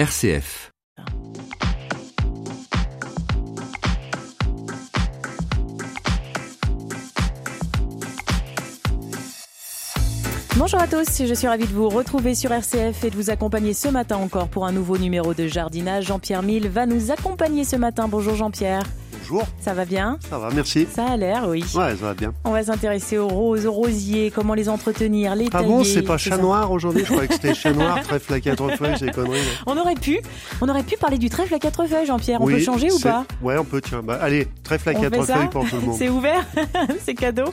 RCF. Bonjour à tous, je suis ravie de vous retrouver sur RCF et de vous accompagner ce matin encore pour un nouveau numéro de jardinage. Jean-Pierre Mille va nous accompagner ce matin. Bonjour Jean-Pierre. Bonjour. Ça va bien Ça va, merci. Ça a l'air, oui. Ouais, ça va bien. On va s'intéresser aux roses, aux rosiers, comment les entretenir, les Ah bon, c'est pas chat noir aujourd'hui Je croyais que c'était chat noir, trèfle à quatre feuilles, c'est conneries. On aurait pu, on aurait pu parler du trèfle à quatre feuilles, Jean-Pierre. On Oui, peut changer ou pas Ouais, on peut, tiens. Bah, allez, trèfle à On quatre feuilles pour tout le monde. C'est ouvert, c'est cadeau.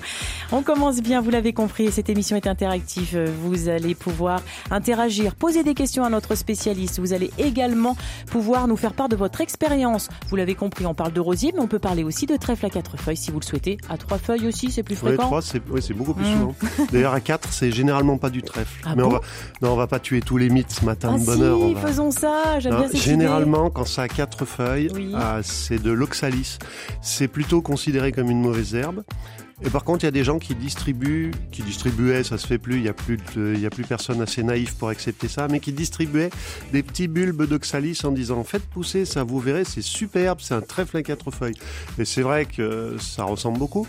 On commence bien, vous l'avez compris, cette émission est interactive. Vous allez pouvoir interagir, poser des questions à notre spécialiste. Vous allez également pouvoir nous faire part de votre expérience. Vous l'avez compris, on parle de rosier, mais on peut parler aussi de trèfle à quatre feuilles si vous le souhaitez. À trois feuilles aussi, c'est plus Ouais, fréquent. trois, c'est ouais, beaucoup plus Mm. souvent. D'ailleurs, à 4, c'est généralement pas du trèfle. Ah Mais on va, non, on va pas tuer tous les mythes ce matin Ah de bonne heure. on si, va- faisons ça, j'aime bien cette idée. généralement, quand ça a quatre feuilles, Oui. ah, c'est de l'oxalis. C'est plutôt considéré comme une mauvaise herbe. Et par contre, il y a des gens qui distribuent, qui distribuaient, ça se fait plus, il y a plus, de- a plus personne assez naïf pour accepter ça, mais qui distribuaient des petits bulbes d'oxalis en disant faites pousser ça, vous verrez, c'est superbe, c'est un trèfle à quatre feuilles. Et c'est vrai que ça ressemble beaucoup.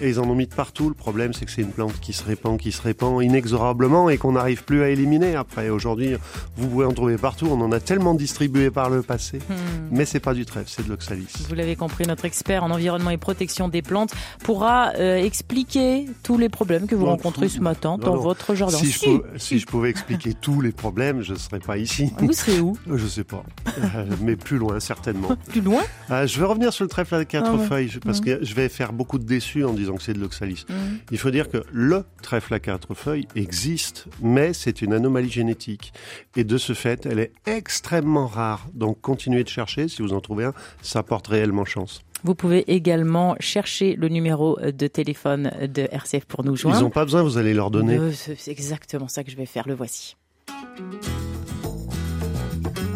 Et ils en ont mis de partout. Le problème, c'est que c'est une plante qui se répand, qui se répand inexorablement et qu'on n'arrive plus à éliminer. Après, aujourd'hui, vous pouvez en trouver partout. On en a tellement distribué par le passé. Hmm. Mais c'est pas du trèfle, c'est de l'oxalis. Vous l'avez compris, notre expert en environnement et protection des plantes pourra euh, expliquer tous les problèmes que vous Non, rencontrez ce matin non, dans non. votre jardin. Si, je pou- si je pouvais expliquer tous les problèmes, je serais pas ici. Vous serez où? Je sais pas. Euh, mais plus loin, certainement. Plus loin? Euh, je vais revenir sur le trèfle à quatre Ah ouais. feuilles, parce Mhm. que je vais faire beaucoup de déçus en disant que c'est de l'oxalis. Hmm. Il faut dire que le trèfle à quatre feuilles existe, mais c'est une anomalie génétique. Et de ce fait, elle est extrêmement rare. Donc continuez de chercher. Si vous en trouvez un, ça porte réellement chance. Vous pouvez également chercher le numéro de téléphone de RCF pour nous Ils joindre. n'ont pas besoin, vous allez leur donner. Euh, c'est exactement ça que je vais faire, le voici.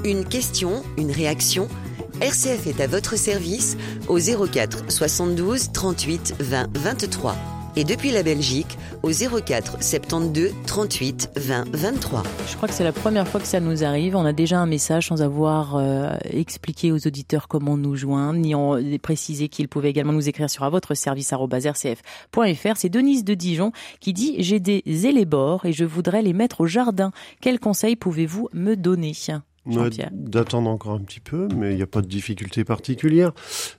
Une question, une réaction RCF est à votre service au 04 72 38 20 23 et depuis la Belgique au 04 72 38 20 23. Je crois que c'est la première fois que ça nous arrive. On a déjà un message sans avoir euh, expliqué aux auditeurs comment nous joindre, ni en précisé qu'ils pouvaient également nous écrire sur à votre service rcf.fr. C'est Denise de Dijon qui dit J'ai des élébores et je voudrais les mettre au jardin. Quels conseils pouvez-vous me donner? D'attendre encore un petit peu, mais il n'y a pas de difficulté particulière.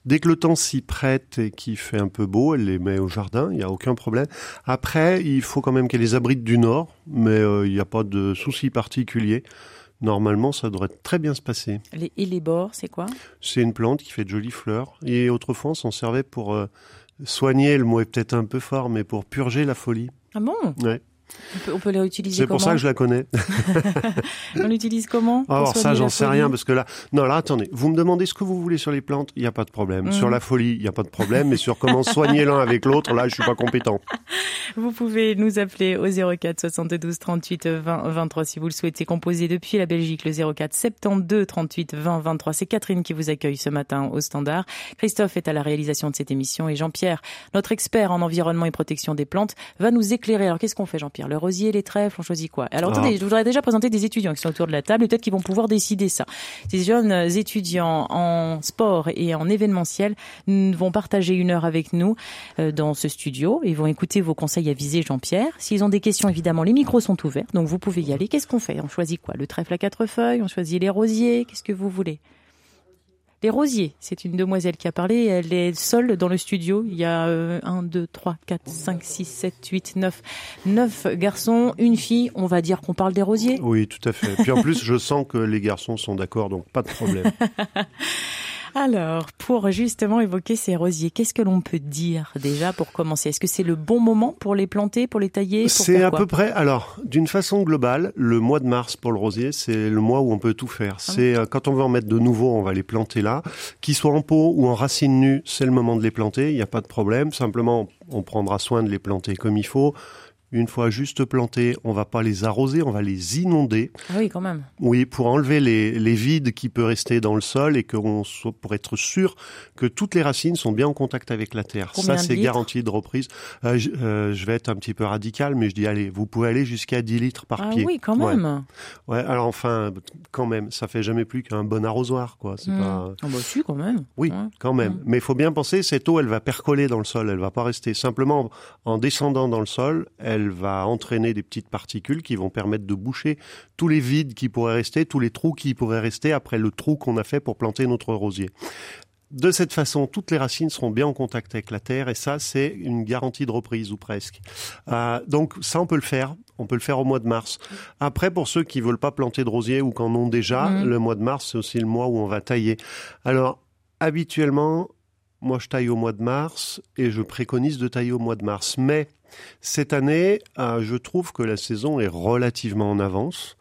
Dès que le temps s'y prête et qu'il fait un peu beau, elle les met au jardin, il n'y a aucun problème. Après, il faut quand même qu'elle les abrite du nord, mais euh, il n'y a pas de souci particulier. Normalement, ça devrait très bien se passer. Les élébores, c'est quoi? C'est une plante qui fait de jolies fleurs. Et autrefois, on s'en servait pour euh, soigner, le mot est peut-être un peu fort, mais pour purger la folie. Ah bon? Ouais. On peut, on peut les réutiliser C'est pour ça que je la connais. On l'utilise comment Alors ça, j'en sais rien parce que là, non, là, attendez. Vous me demandez ce que vous voulez sur les plantes, il n'y a pas de problème. Mhm. Sur la folie, il n'y a pas de problème. Mais sur comment soigner l'un avec l'autre, là, je suis pas compétent. Vous pouvez nous appeler au 04 72 38 20 23 si vous le souhaitez. Composé depuis la Belgique, le 04 72 38 20 23. C'est Catherine qui vous accueille ce matin au standard. Christophe est à la réalisation de cette émission et Jean-Pierre, notre expert en environnement et protection des plantes, va nous éclairer. Alors qu'est-ce qu'on fait Jean-Pierre? Le rosier, les trèfles, on choisit quoi Alors attendez, Ah. je voudrais déjà présenter des étudiants qui sont autour de la table et peut-être qu'ils vont pouvoir décider ça. Ces jeunes étudiants en sport et en événementiel vont partager une heure avec nous euh, dans ce studio. Ils vont écouter vos conseils avisés, Jean-Pierre. S'ils ont des questions, évidemment, les micros sont ouverts, donc vous pouvez y aller. Qu'est-ce qu'on fait? On choisit quoi? Le trèfle à quatre feuilles? On choisit les rosiers? Qu'est-ce que vous voulez? Les rosiers, c'est une demoiselle qui a parlé, elle est seule dans le studio. Il y a euh, 1, 2, 3, 4, 5, 6, 7, 8, 9, 9 garçons, une fille. On va dire qu'on parle des rosiers. Oui, tout à fait. Puis en plus, je sens que les garçons sont d'accord, donc pas de problème. Alors, pour justement évoquer ces rosiers, qu'est-ce que l'on peut dire déjà pour commencer? Est-ce que c'est le bon moment pour les planter, pour les tailler C'est à peu près. Alors, d'une façon globale, le mois de mars pour le rosier, c'est le mois où on peut tout faire. Ah C'est euh, quand on veut en mettre de nouveaux, on va les planter là. Qu'ils soient en pot ou en racines nues, c'est le moment de les planter. Il n'y a pas de problème. Simplement, on prendra soin de les planter comme il faut. Une fois juste plantés, on va pas les arroser, on va les inonder. Ah oui, quand même. Oui, pour enlever les, les vides qui peuvent rester dans le sol et qu'on soit pour être sûr que toutes les racines sont bien en contact avec la terre. Combien Ça, c'est litres garantie de reprise. Euh, je, euh, je vais être un petit peu radical, mais je dis allez, vous pouvez aller jusqu'à 10 litres par Ah pied. oui, quand même. Ouais, alors enfin, quand même, ça fait jamais plus qu'un bon arrosoir, quoi. C'est Hmm. pas. Ah bah si, quand même. Oui, Ouais. quand même. Mm. Mais il faut bien penser, cette eau, elle va percoler dans le sol, elle va pas rester. Simplement, en descendant dans le sol, elle va entraîner des petites particules qui vont permettre de boucher tous les vides qui pourraient rester, tous les trous qui pourraient rester après le trou qu'on a fait pour planter notre rosier. De cette façon, toutes les racines seront bien en contact avec la terre et ça, c'est une garantie de reprise ou presque. Euh, donc ça, on peut le faire. On peut le faire au mois de mars. Après, pour ceux qui veulent pas planter de rosier ou qu'en ont déjà, Mhm. le mois de mars, c'est aussi le mois où on va tailler. Alors, habituellement, moi, je taille au mois de mars et je préconise de tailler au mois de mars. Mais cette année, euh, je trouve que la saison est relativement en avance.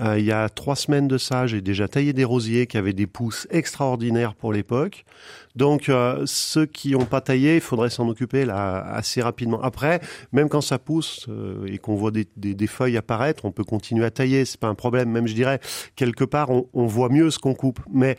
Euh, il y a trois semaines de ça, j'ai déjà taillé des rosiers qui avaient des pousses extraordinaires pour l'époque. Donc, euh, ceux qui n'ont pas taillé, il faudrait s'en occuper là assez rapidement. Après, même quand ça pousse et qu'on voit des feuilles apparaître, on peut continuer à tailler, c'est pas un problème. Même, je dirais, quelque part, on, on voit mieux ce qu'on coupe. Mais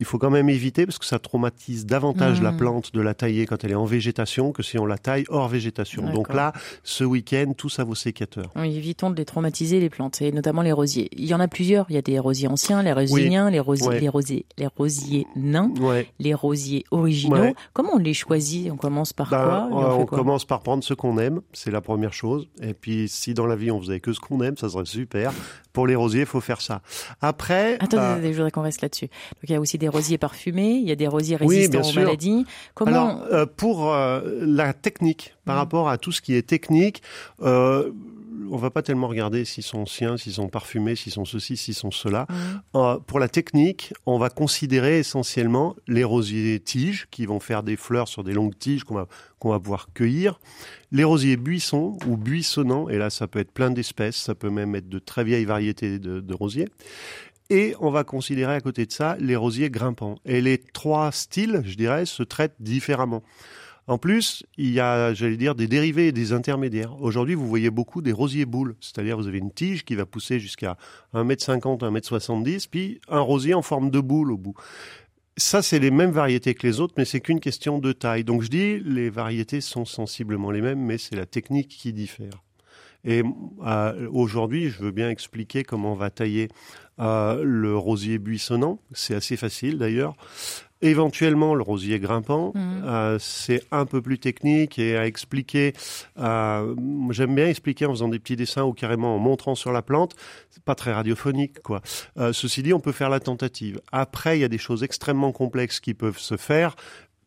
il faut quand même éviter parce que ça traumatise davantage la plante de la tailler quand elle est en végétation que si on la taille hors végétation. Donc là, ce week-end, tous à vos sécateurs. Oui, évitons de les traumatiser, les plantes, et notamment les rosiers. Il y en a plusieurs. Il y a des rosiers anciens, les rosiers nains, les rosiers, Ouais. les rosiers, les rosiers nains, Ouais. les rosiers originaux. Ouais. Comment on les choisit? On commence par Ben, quoi? Euh, on quoi? commence par prendre ce qu'on aime, c'est la première chose. Et puis, si dans la vie on faisait que ce qu'on aime, ça serait super. Pour les rosiers, il faut faire ça. Après, Attendez, euh, attendez, je voudrais qu'on reste là-dessus. Donc il y a aussi des rosiers parfumés, il y a des rosiers Oui, résistants bien aux maladies. Comment Alors, euh, pour euh, la technique, par Mhm. rapport à tout ce qui est technique, euh, on va pas tellement regarder s'ils sont anciens, s'ils sont parfumés, s'ils sont ceci, s'ils sont cela. Mhm. Euh, pour la technique, on va considérer essentiellement les rosiers tiges qui vont faire des fleurs sur des longues tiges qu'on va, qu'on va pouvoir cueillir. Les rosiers buissons ou buissonnants, et là ça peut être plein d'espèces, ça peut même être de très vieilles variétés de, de rosiers. Et on va considérer à côté de ça les rosiers grimpants. Et les trois styles, je dirais, se traitent différemment. En plus, il y a, j'allais dire, des dérivés et des intermédiaires. Aujourd'hui, vous voyez beaucoup des rosiers boules, c'est-à-dire vous avez une tige qui va pousser jusqu'à 1m50, 1m70, puis un rosier en forme de boule au bout. Ça, c'est les mêmes variétés que les autres, mais c'est qu'une question de taille. Donc je dis, les variétés sont sensiblement les mêmes, mais c'est la technique qui diffère. Et euh, aujourd'hui, je veux bien expliquer comment on va tailler euh, le rosier buissonnant. C'est assez facile d'ailleurs. Éventuellement, le rosier grimpant, Mhm. euh, c'est un peu plus technique et à expliquer. euh, J'aime bien expliquer en faisant des petits dessins ou carrément en montrant sur la plante. C'est pas très radiophonique, quoi. Euh, ceci dit, on peut faire la tentative. Après, il y a des choses extrêmement complexes qui peuvent se faire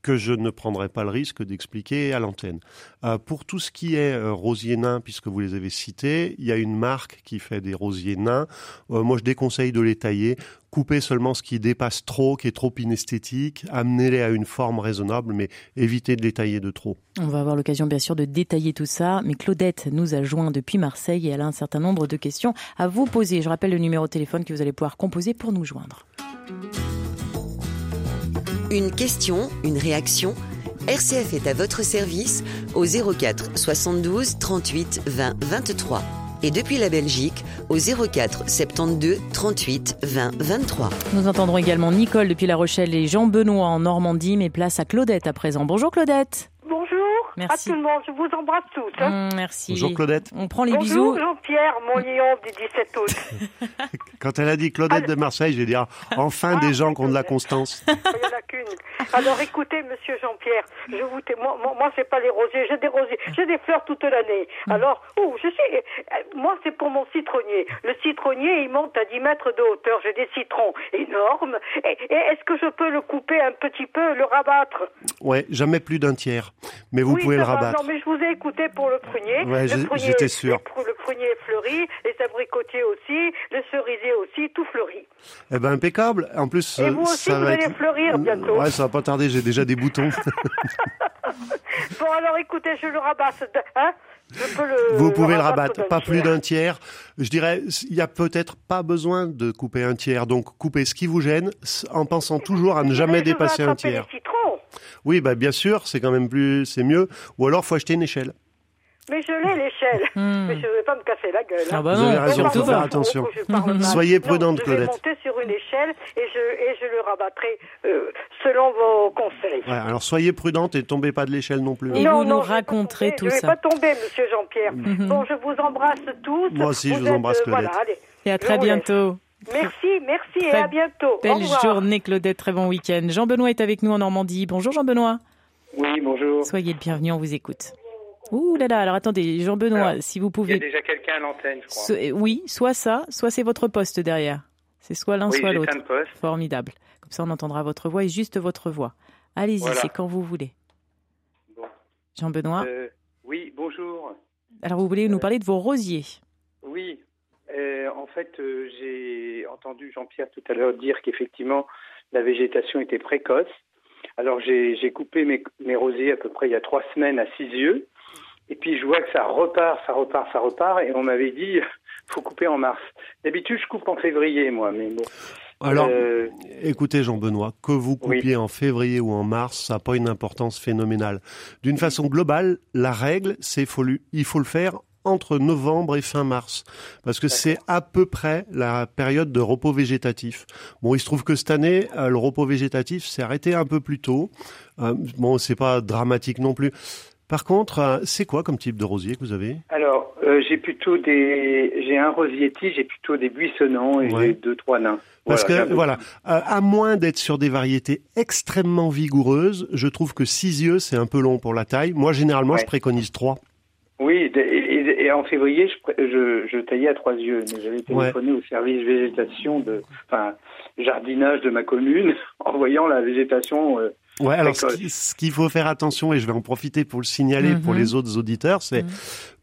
que je ne prendrai pas le risque d'expliquer à l'antenne. Euh, pour tout ce qui est euh, rosier nain, puisque vous les avez cités, il y a une marque qui fait des rosiers nains. Euh, moi, je déconseille de les tailler. Coupez seulement ce qui dépasse trop, qui est trop inesthétique. Amenez-les à une forme raisonnable, mais évitez de les tailler de trop. On va avoir l'occasion bien sûr de détailler tout ça, mais Claudette nous a joint depuis Marseille et elle a un certain nombre de questions à vous poser. Je rappelle le numéro de téléphone que vous allez pouvoir composer pour nous joindre. Une question, une réaction RCF est à votre service au 04 72 38 20 23 et depuis la Belgique au 04 72 38 20 23. Nous entendrons également Nicole depuis La Rochelle et Jean-Benoît en Normandie, mais place à Claudette à présent. Bonjour Claudette. Bonjour Merci. à tout le monde, je vous embrasse tous. hein. Hum, merci. Bonjour Claudette. On prend les Bonjour bisous. Jean-Pierre, mon lion du 17 août. Quand elle a dit Claudette de Marseille, j'ai dit ah, enfin Ah, des gens qui ont de la constance. Il n'y en a qu'une. Alors écoutez, monsieur Jean-Pierre, je vous té- moi, moi, moi c'est pas les rosiers, j'ai des rosiers, j'ai des fleurs toute l'année. Alors, ouh, je sais, euh, moi c'est pour mon citronnier. Le citronnier, il monte à 10 mètres de hauteur. J'ai des citrons énormes. Et, et est-ce que je peux le couper un petit peu, le rabattre? Ouais, jamais plus d'un tiers. Mais vous Oui, pouvez le rabattre. Non, mais je vous ai écouté pour le prunier. Ouais, j'étais sûr. Le prunier fleuri, les abricotiers aussi, le cerisier aussi, tout fleuri. Eh ben impeccable. En plus, Et euh, vous aussi, ça vous va allez être... fleurir bientôt. Ouais, ça va pas tarder. J'ai déjà des boutons. Bon, alors écoutez, je le rabasse. Hein je peux le, Vous pouvez le rabattre rabattre, pas plus d'un tiers. Je dirais, il y a peut-être pas besoin de couper un tiers. Donc, coupez ce qui vous gêne, en pensant toujours à ne Mais jamais dépasser un tiers. les citrons. Oui, bah bien sûr, c'est quand même plus, c'est mieux. Ou alors, faut acheter une échelle. Mais je l'ai l'échelle. Hmm. Mais je ne vais pas me casser la gueule. Ah hein. bah Vous non, avez raison, faut faire attention. Je. Soyez prudente, Je Claudette. vais monter sur une échelle et je, et je le rabattrai euh, selon vos conseils. Ouais, alors soyez prudente et tombez pas de l'échelle non plus. Et non, vous nous non, je vais raconterez tout je vais ça. pas tomber, monsieur Jean-Pierre. Bon, je vous embrasse tous. Moi aussi, je vous êtes, embrasse, euh, Claudette. Voilà, allez. Et à Je très vous laisse. Merci, merci et à bientôt. Au Belle revoir. journée, Claudette. Très bon week-end. Jean-Benoît est avec nous en Normandie. Bonjour, Jean-Benoît. Oui, bonjour. Soyez le bienvenu, on vous écoute. Ouh là là, alors attendez, Jean-Benoît, si vous Il y a pouvez. déjà quelqu'un à l'antenne, je crois. So- euh, oui, soit ça, soit c'est votre poste derrière. C'est soit l'un, oui, soit l'autre. Formidable. Comme ça, on entendra votre voix et juste votre voix. Allez-y, Voilà. c'est quand vous voulez. Bon. Jean-Benoît, Euh, oui, bonjour. alors vous voulez nous parler de vos rosiers? Oui, euh, en fait, euh, j'ai entendu Jean-Pierre tout à l'heure dire qu'effectivement, la végétation était précoce. Alors, j'ai coupé mes, mes rosiers à peu près il y a trois semaines à six yeux. Et puis, je vois que ça repart, ça repart, ça repart. Et on m'avait dit, faut couper en mars. D'habitude, je coupe en février, moi. Mais bon. Alors, Euh, écoutez Jean-Benoît, que vous Oui. coupiez en février ou en mars, ça n'a pas une importance phénoménale. D'une façon globale, la règle, c'est il faut le faire entre novembre et fin mars, parce que c'est à peu près la période de repos végétatif. Bon, il se trouve que cette année, euh, le repos végétatif s'est arrêté un peu plus tôt. Euh, bon, c'est pas dramatique non plus. Par contre, euh, c'est quoi comme type de rosier que vous avez? Alors, euh, j'ai plutôt des, j'ai un rosier tige, j'ai plutôt des buissonnants et Ouais. deux trois nains. Parce Voilà, que voilà, euh, à moins d'être sur des variétés extrêmement vigoureuses, je trouve que six yeux c'est un peu long pour la taille. Moi généralement Ouais. je préconise trois. Oui, et, et- et en février, je, pré- je, je taillais à trois yeux. Mais j'avais Ouais. téléphoné au service végétation de, enfin, jardinage de ma commune, en voyant la végétation. euh, Ouais, alors ce qu'il faut faire attention et je vais en profiter pour le signaler Mhm. pour les autres auditeurs, c'est Mhm.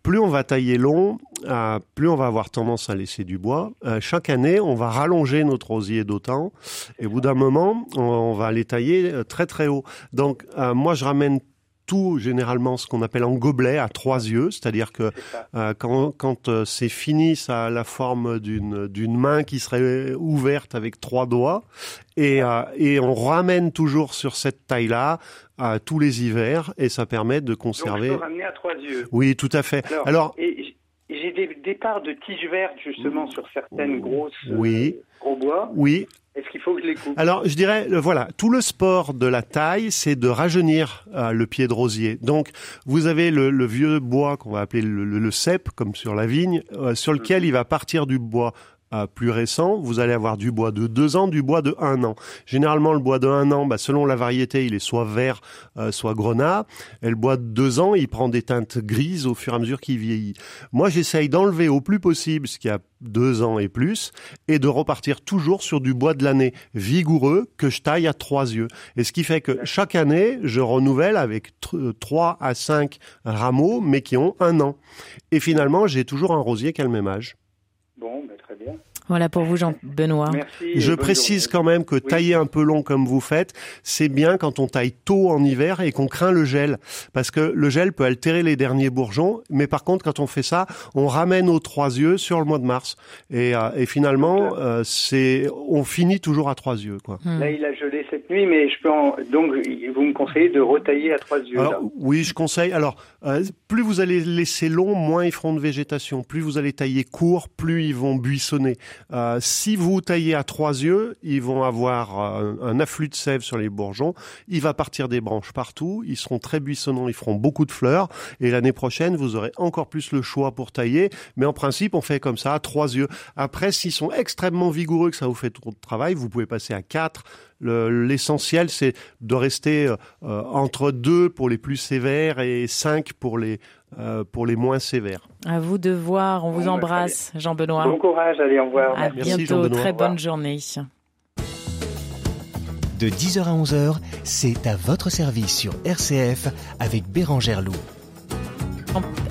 plus on va tailler long, euh, plus on va avoir tendance à laisser du bois. Euh, chaque année, on va rallonger notre rosier d'autant et au bout d'un moment, on, on va les tailler euh, très très haut. Donc euh, moi je ramène tout généralement ce qu'on appelle en gobelet à trois yeux, c'est-à-dire que. Euh, quand quand euh, c'est fini, ça a la forme d'une d'une main qui serait ouverte avec trois doigts, et euh, et on ramène toujours sur cette taille-là euh, tous les hivers, et ça permet de Donc, je conserver. peux ramener à trois yeux. Oui, tout à fait. Alors, Alors, et j- j'ai des départs de tiges vertes justement sur certaines grosses euh, Oui. gros bois. oui. Est-ce qu'il faut que je les coupe? Alors, je dirais, euh, voilà, tout le sport de la taille, c'est de rajeunir euh, le pied de rosier. Donc, vous avez le, le vieux bois qu'on va appeler le, le- le cep, comme sur la vigne, euh, sur lequel il va partir du bois euh, plus récent. Vous allez avoir du bois de deux ans, du bois de un an. Généralement, le bois de un an, bah, selon la variété, il est soit vert, euh, soit grenat. Et le bois de deux ans, il prend des teintes grises au fur et à mesure qu'il vieillit. Moi, j'essaye d'enlever au plus possible ce qui a deux ans et plus, et de repartir toujours sur du bois de l'année vigoureux que je taille à trois yeux. Et ce qui fait que chaque année, je renouvelle avec tr- trois à cinq rameaux, mais qui ont un an. Et finalement, j'ai toujours un rosier qui a le même âge. Bon, ben. Voilà pour vous, Jean-Benoît. Je précise journée. quand même que Oui. tailler un peu long comme vous faites, c'est bien quand on taille tôt en hiver et qu'on craint le gel. Parce que le gel peut altérer les derniers bourgeons. Mais par contre, quand on fait ça, on ramène aux trois yeux sur le mois de mars. Et, euh, et finalement, euh, c'est, on finit toujours à trois yeux, quoi. Hmm. Là, il a gelé cette nuit, mais je peux en... donc vous me conseillez de retailler à trois yeux. là. Alors, oui, je conseille. Alors, euh, plus vous allez laisser long, moins ils feront de végétation. Plus vous allez tailler court, plus ils vont buissonner. Euh, si vous taillez à trois yeux, ils vont avoir euh, un afflux de sève sur les bourgeons. Il va partir des branches partout. Ils seront très buissonnants. Ils feront beaucoup de fleurs. Et l'année prochaine, vous aurez encore plus le choix pour tailler. Mais en principe, on fait comme ça à trois yeux. Après, s'ils sont extrêmement vigoureux, que ça vous fait trop de travail, vous pouvez passer à quatre. Le- L'essentiel, c'est de rester euh, euh, entre deux pour les plus sévères et cinq pour les euh, pour les moins sévères. À vous de voir. On vous Bon, bah, embrasse, Jean-Benoît. Bon courage, allez, au revoir. À Merci, bientôt. Très bonne journée. De 10h à 11h, c'est à votre service sur RCF avec Bérangère Loup.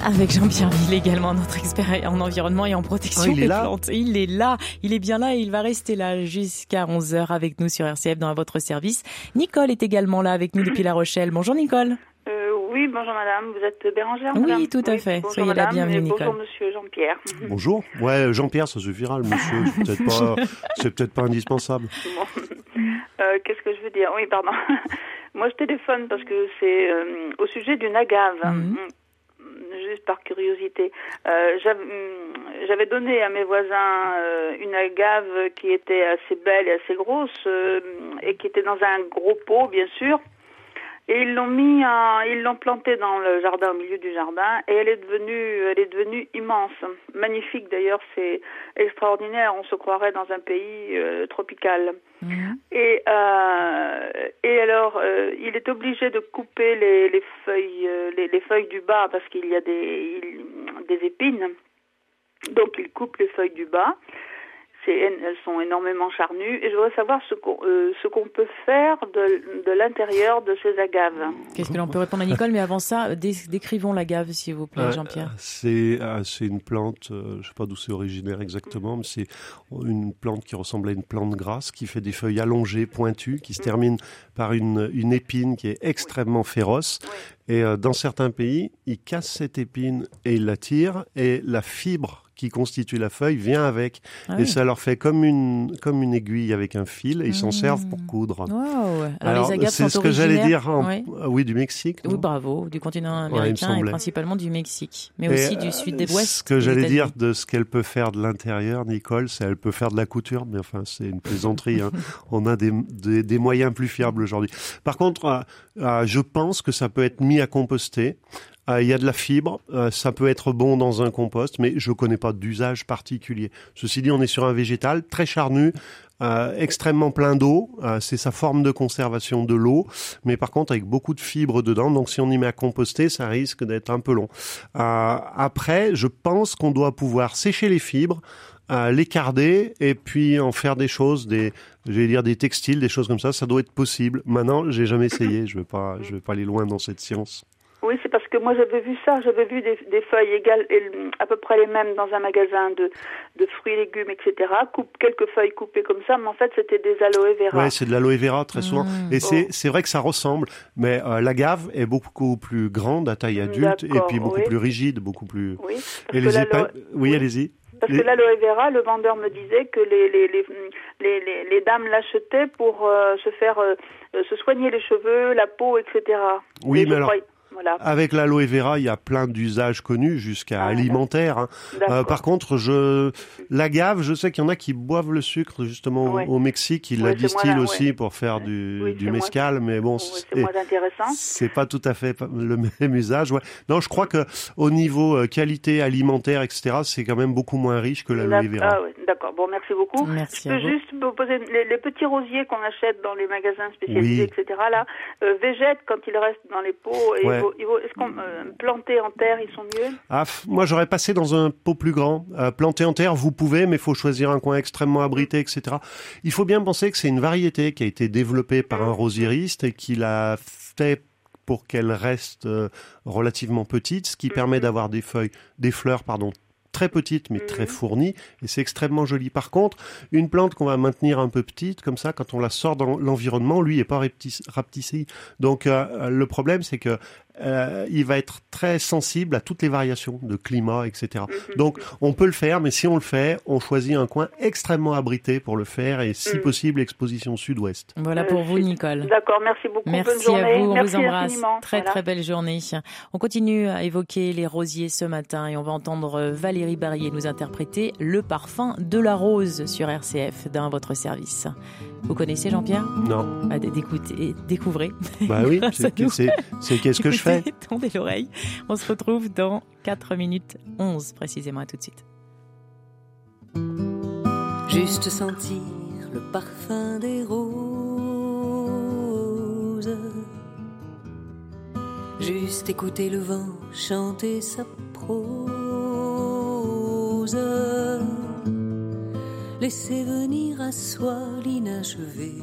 Avec Jean-Pierre Ville également, notre expert en environnement et en protection Ah, il est des là plantes. Il est là, il est bien là et il va rester là jusqu'à 11h avec nous sur RCF dans votre service. Nicole est également là avec nous depuis La Rochelle. Bonjour Nicole. Euh, oui, bonjour madame, vous êtes Bérangère Oui, madame tout à fait. bonjour Soyez la madame, bienvenue, et Nicole. Bonjour monsieur Jean-Pierre. Bonjour. Ouais, Jean-Pierre, ça suffira, le monsieur. C'est peut-être pas, c'est peut-être pas indispensable. Euh, Qu'est-ce que je veux dire? Oui, pardon. Moi je téléphone parce que c'est euh, au sujet d'une agave. Mhm. Juste par curiosité. Euh, hum, J'avais donné à mes voisins euh, une agave qui était assez belle et assez grosse euh, et qui était dans un gros pot, bien sûr. Et ils l'ont mis, ils l'ont plantée dans le jardin, au milieu du jardin, et elle est devenue, elle est devenue immense, magnifique d'ailleurs, c'est extraordinaire. On se croirait dans un pays euh, tropical. Mhm. Et euh, et alors, euh, il est obligé de couper les, les feuilles, euh, les, les, feuilles du bas parce qu'il y a des des épines. Donc, il coupe les feuilles du bas elles sont énormément charnues et je voudrais savoir ce qu'on euh, ce qu'on peut faire de, de l'intérieur de ces agaves. Qu'est-ce que l'on peut répondre à Nicole Mais avant ça, décrivons l'agave, s'il vous plaît, Jean-Pierre. C'est euh, c'est une plante, euh, je sais pas d'où c'est originaire exactement, mais c'est une plante qui ressemble à une plante grasse, qui fait des feuilles allongées, pointues, qui se mm. termine par une, une épine qui est extrêmement féroce. Et dans certains pays, ils cassent cette épine et ils la tirent, et la fibre qui constitue la feuille vient avec. Ah et ça leur fait comme une, comme une aiguille avec un fil et ils s'en servent pour mmh. coudre. Alors, les agaves c'est ce que j'allais dire. Ah oui. du Mexique. Oui, bravo, du continent américain et principalement du Mexique, mais aussi du sud des ouest. Ce que j'allais dire de ce qu'elle peut faire de l'intérieur, Nicole, c'est elle peut faire de la couture, mais enfin c'est une plaisanterie. hein. On a des, des, moyens plus fiables aujourd'hui. Par contre, euh, euh, je pense que ça peut être mis à composter. Euh, il y a de la fibre, euh, ça peut être bon dans un compost, mais je connais pas d'usage particulier. Ceci dit, on est sur un végétal très charnu, euh, extrêmement plein d'eau. c'est sa forme de conservation de l'eau, mais par contre avec beaucoup de fibres dedans. Donc si on y met à composter, ça risque d'être un peu long. après, je pense qu'on doit pouvoir sécher les fibres. les carder et puis en faire des choses, des, je vais dire des textiles, des choses comme ça, ça doit être possible. Maintenant, j'ai jamais essayé, je vais pas, je vais pas aller loin dans cette science. Oui, c'est parce que moi j'avais vu ça, j'avais vu des, des, feuilles égales, et à peu près les mêmes dans un magasin de, de fruits, légumes, etc. Coupe, quelques feuilles coupées comme ça, mais en fait c'était des aloe vera. Oui, c'est de l'aloe vera très souvent. Mmh. Et c'est, c'est vrai que ça ressemble, mais euh, l'agave est beaucoup plus grande à taille adulte et puis beaucoup plus rigide, beaucoup plus. Oui, et les oui, allez-y. Parce que l'aloe vera, le vendeur me disait que les, les, les, les, les dames l'achetaient pour euh, se faire euh, se soigner les cheveux, la peau, etc. Oui, mais alors. Avec l'aloe vera, il y a plein d'usages connus jusqu'à ah, alimentaire. Hein. Euh, par contre, je l'agave, je sais qu'il y en a qui boivent le sucre justement au Mexique, ils la distillent aussi pour faire du, du mescal, mais bon, c'est pas tout à fait le même usage. Ouais. Non, je crois que au niveau euh, qualité alimentaire, etc., c'est quand même beaucoup moins riche que l'aloe vera. Ah, D'accord. Bon, merci beaucoup. Merci je peux juste vous poser les, petits rosiers qu'on achète dans les magasins spécialisés, etc. Là, euh, végètent quand ils restent dans les pots et est-ce qu'on euh, planter en terre, ils sont mieux? Ah, Moi, j'aurais passé dans un pot plus grand. Euh, planter en terre, vous pouvez, mais il faut choisir un coin extrêmement abrité, etc. Il faut bien penser que c'est une variété qui a été développée par un rosieriste et qu'il a fait pour qu'elle reste euh, relativement petite, ce qui mhm. permet d'avoir des feuilles, des fleurs, pardon, très petite mais très mhm. fournie et c'est extrêmement joli. Par contre, une plante qu'on va maintenir un peu petite comme ça, quand on la sort dans l'environnement, lui est pas rapetissé. Donc euh, le problème c'est que euh, il va être très sensible à toutes les variations de climat, etc. Mhm. Donc, on peut le faire, mais si on le fait, on choisit un coin extrêmement abrité pour le faire et, si mhm. possible, exposition sud-ouest. Voilà pour vous, Nicole. D'accord, merci beaucoup. Merci à vous, on vous embrasse. Très, très belle journée. On continue à évoquer les rosiers ce matin et on va entendre Valérie Barrier nous interpréter Le parfum de la rose sur RCF dans votre service. Vous connaissez Jean-Pierre? Non. Ah, d'écouter, découvrez. Bah oui, c'est qu'est-ce que je fais Tendez l'oreille. On se retrouve dans 4 minutes 11 précisément. À tout de suite. Juste sentir le parfum des roses. Juste écouter le vent chanter sa prose laisser venir à soi l'inachevé.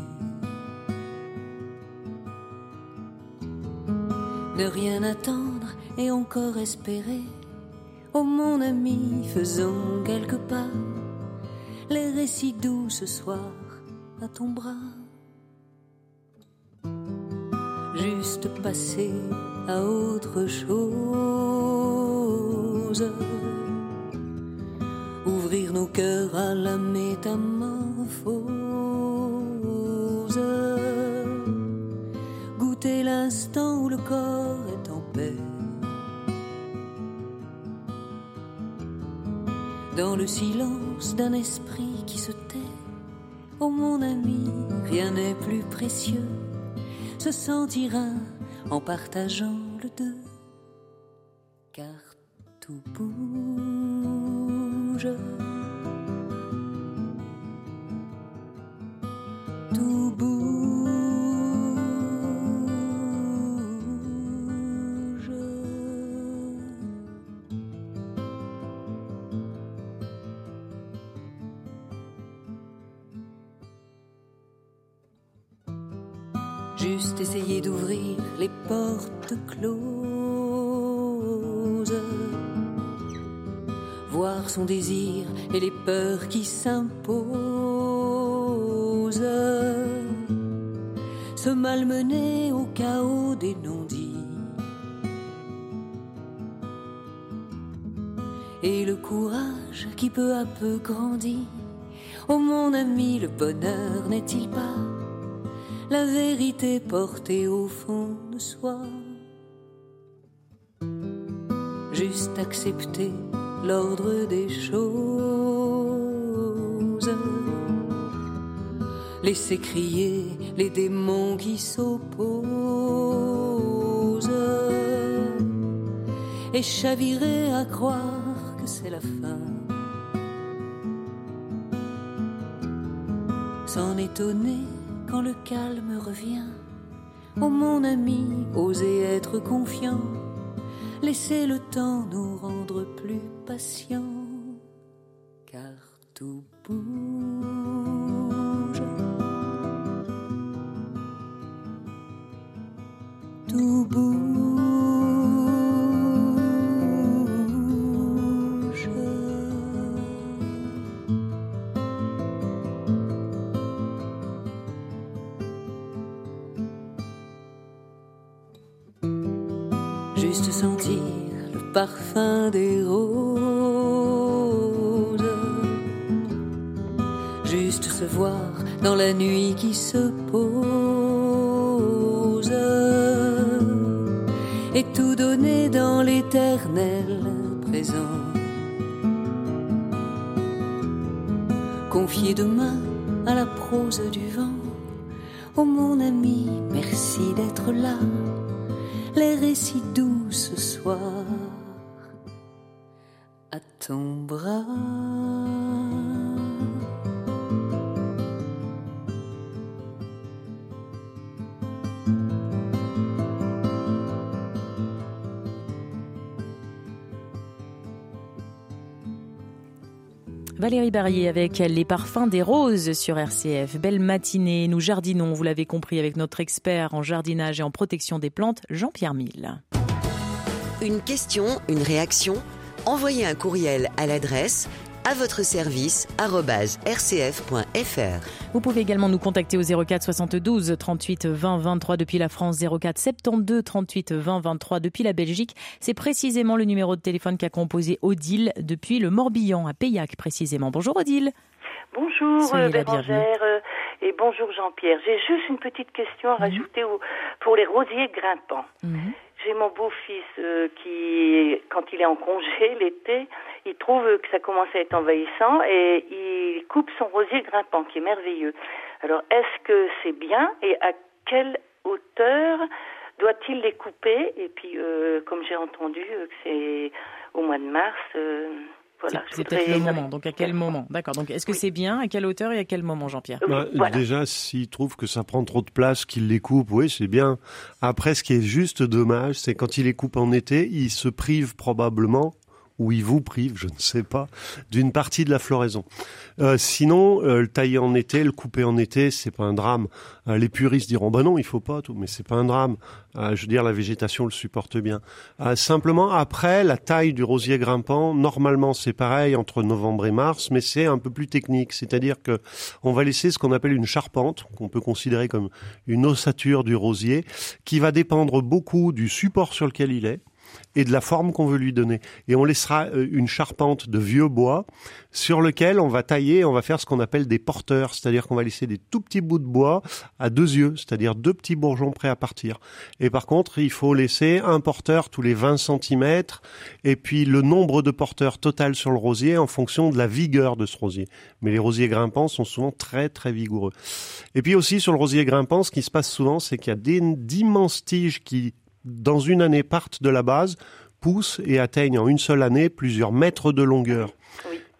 Ne rien attendre et encore espérer. Oh mon ami, faisons quelques pas, les récits doux ce soir à ton bras. Juste passer à autre chose ouvrir nos cœurs à la métamorphose, l'instant où le corps est en paix, dans le silence d'un esprit qui se tait. Oh mon ami, rien n'est plus précieux, se sentira en partageant le deux, car tout bouge. Tout bouge. Juste essayer d'ouvrir les portes closes. Voir son désir et les peurs qui s'imposent. Se malmener au chaos des non-dits. Et le courage qui peu à peu grandit. Oh mon ami, le bonheur n'est-il pas la vérité portée au fond de soi. Juste accepter l'ordre des choses. Laisser crier les démons qui s'opposent. Et chavirer à croire que c'est la fin. S'en étonner quand le calme revient. Oh mon ami, osez être confiant, laissez le temps nous rendre plus patients, car tout bouge. Dans la nuit qui se pose. Et tout donner dans l'éternel présent. Confier demain à la prose du vent. Oh mon ami, merci d'être là l'air est si doux ce soir à ton bras. Valérie Barrier avec les parfums des roses sur RCF. Belle matinée, nous jardinons, vous l'avez compris, avec notre expert en jardinage et en protection des plantes, Jean-Pierre Mille. Une question, une réaction? Envoyez un courriel à l'adresse à votre service rcf.fr. Vous pouvez également nous contacter au 04 72 38 20 23 depuis la France, 04 72 38 20 23 depuis la Belgique. C'est précisément le numéro de téléphone qu'a composé Odile depuis le Morbihan, à Paillac précisément. Bonjour Odile. Bonjour euh, Bérangère euh, et bonjour Jean-Pierre. J'ai juste une petite question à rajouter au- pour les rosiers grimpants. Mhm. J'ai mon beau-fils euh, qui, quand il est en congé l'été, il trouve que ça commence à être envahissant et il coupe son rosier grimpant qui est merveilleux. Alors est-ce que c'est bien et à quelle hauteur doit-il les couper? Et puis, euh, comme j'ai entendu euh, que c'est au mois de mars, euh, voilà. C'est- peut-être le moment. Donc à quel moment? D'accord. Donc est-ce que c'est bien? À quelle hauteur et à quel moment, Jean-Pierre? Bah, voilà. Déjà, s'il trouve que ça prend trop de place, qu'il les coupe, oui, c'est bien. Après, ce qui est juste dommage, c'est quand il les coupe en été, il se prive probablement, ou il vous prive, je ne sais pas, d'une partie de la floraison. Euh, sinon, euh, le tailler en été, le couper en été, c'est pas un drame. Euh, les puristes diront, bah non, il faut pas tout, mais c'est pas un drame. Je veux dire, la végétation le supporte bien. Simplement, après, la taille du rosier grimpant, normalement, c'est pareil entre novembre et mars, mais c'est un peu plus technique. C'est-à-dire que on va laisser ce qu'on appelle une charpente, qu'on peut considérer comme une ossature du rosier, qui va dépendre beaucoup du support sur lequel il est. et de la forme qu'on veut lui donner. Et on laissera euh, une charpente de vieux bois sur lequel on va tailler, on va faire ce qu'on appelle des porteurs, c'est-à-dire qu'on va laisser des tout petits bouts de bois à deux yeux, c'est-à-dire deux petits bourgeons prêts à partir. Et par contre, il faut laisser un porteur tous les 20 cm et puis le nombre de porteurs total sur le rosier en fonction de la vigueur de ce rosier. Mais les rosiers grimpants sont souvent très très vigoureux. Et puis aussi sur le rosier grimpant, ce qui se passe souvent, c'est qu'il y a d'immenses tiges qui, dans une année, partent de la base, poussent et atteignent en une seule année plusieurs mètres de longueur.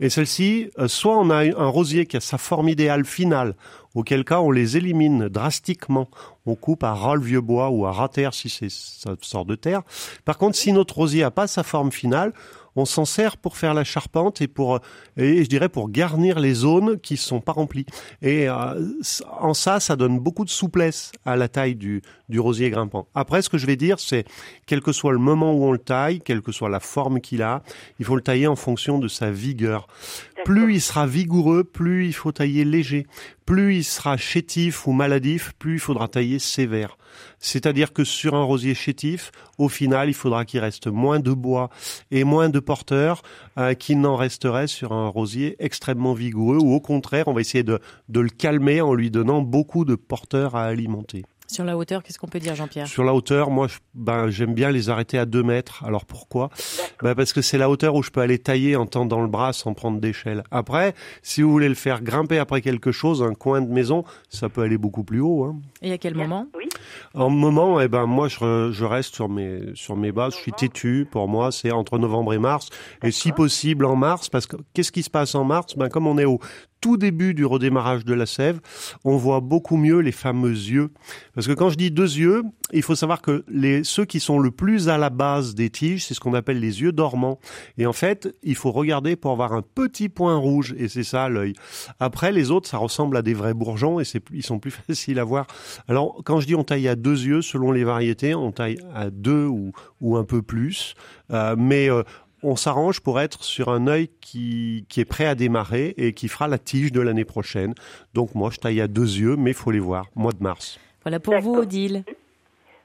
Et celle-ci, euh, soit on a un rosier qui a sa forme idéale finale, auquel cas on les élimine drastiquement. On coupe à ras le vieux bois ou à ras terre si ça sort de terre. Par contre, si notre rosier n'a pas sa forme finale, on s'en sert pour faire la charpente et pour, et je dirais pour garnir les zones qui sont pas remplies. Et euh, en ça, ça donne beaucoup de souplesse à la taille du, du rosier grimpant. Après, ce que je vais dire, c'est quel que soit le moment où on le taille, quelle que soit la forme qu'il a, il faut le tailler en fonction de sa vigueur. Plus il sera vigoureux, plus il faut tailler léger. Plus il sera chétif ou maladif, plus il faudra tailler sévère. C'est-à-dire que sur un rosier chétif, au final, il faudra qu'il reste moins de bois et moins de porteurs euh, qu'il n'en resterait sur un rosier extrêmement vigoureux, ou au contraire, on va essayer de, de le calmer en lui donnant beaucoup de porteurs à alimenter. Sur la hauteur, qu'est-ce qu'on peut dire, Jean-Pierre? Sur la hauteur, moi, ben, j'aime bien les arrêter à 2 mètres. Alors pourquoi? Ben, Parce que c'est la hauteur où je peux aller tailler en tendant le bras sans prendre d'échelle. Après, si vous voulez le faire grimper après quelque chose, un coin de maison, ça peut aller beaucoup plus haut. Hein. Et à quel moment? Oui. En moment, eh ben, moi, je, je reste sur mes, sur mes bases. Je suis têtu. Pour moi, c'est entre novembre et mars. Et si possible, en mars, parce que qu'est-ce qui se passe en mars? Ben, Comme on est au tout début du redémarrage de la sève, on voit beaucoup mieux les fameux yeux. Parce que quand je dis deux yeux, il faut savoir que les, ceux qui sont le plus à la base des tiges, c'est ce qu'on appelle les yeux dormants. Et en fait, il faut regarder pour avoir un petit point rouge, et c'est ça l'œil. Après, les autres, ça ressemble à des vrais bourgeons, et c'est, ils sont plus faciles à voir. Alors, quand je dis on taille à deux yeux, selon les variétés, on taille à deux ou, ou un peu plus. Euh, mais euh, on s'arrange pour être sur un œil qui, qui est prêt à démarrer et qui fera la tige de l'année prochaine. Donc moi, je taille à deux yeux, mais il faut les voir, mois de mars. Voilà pour vous, Odile.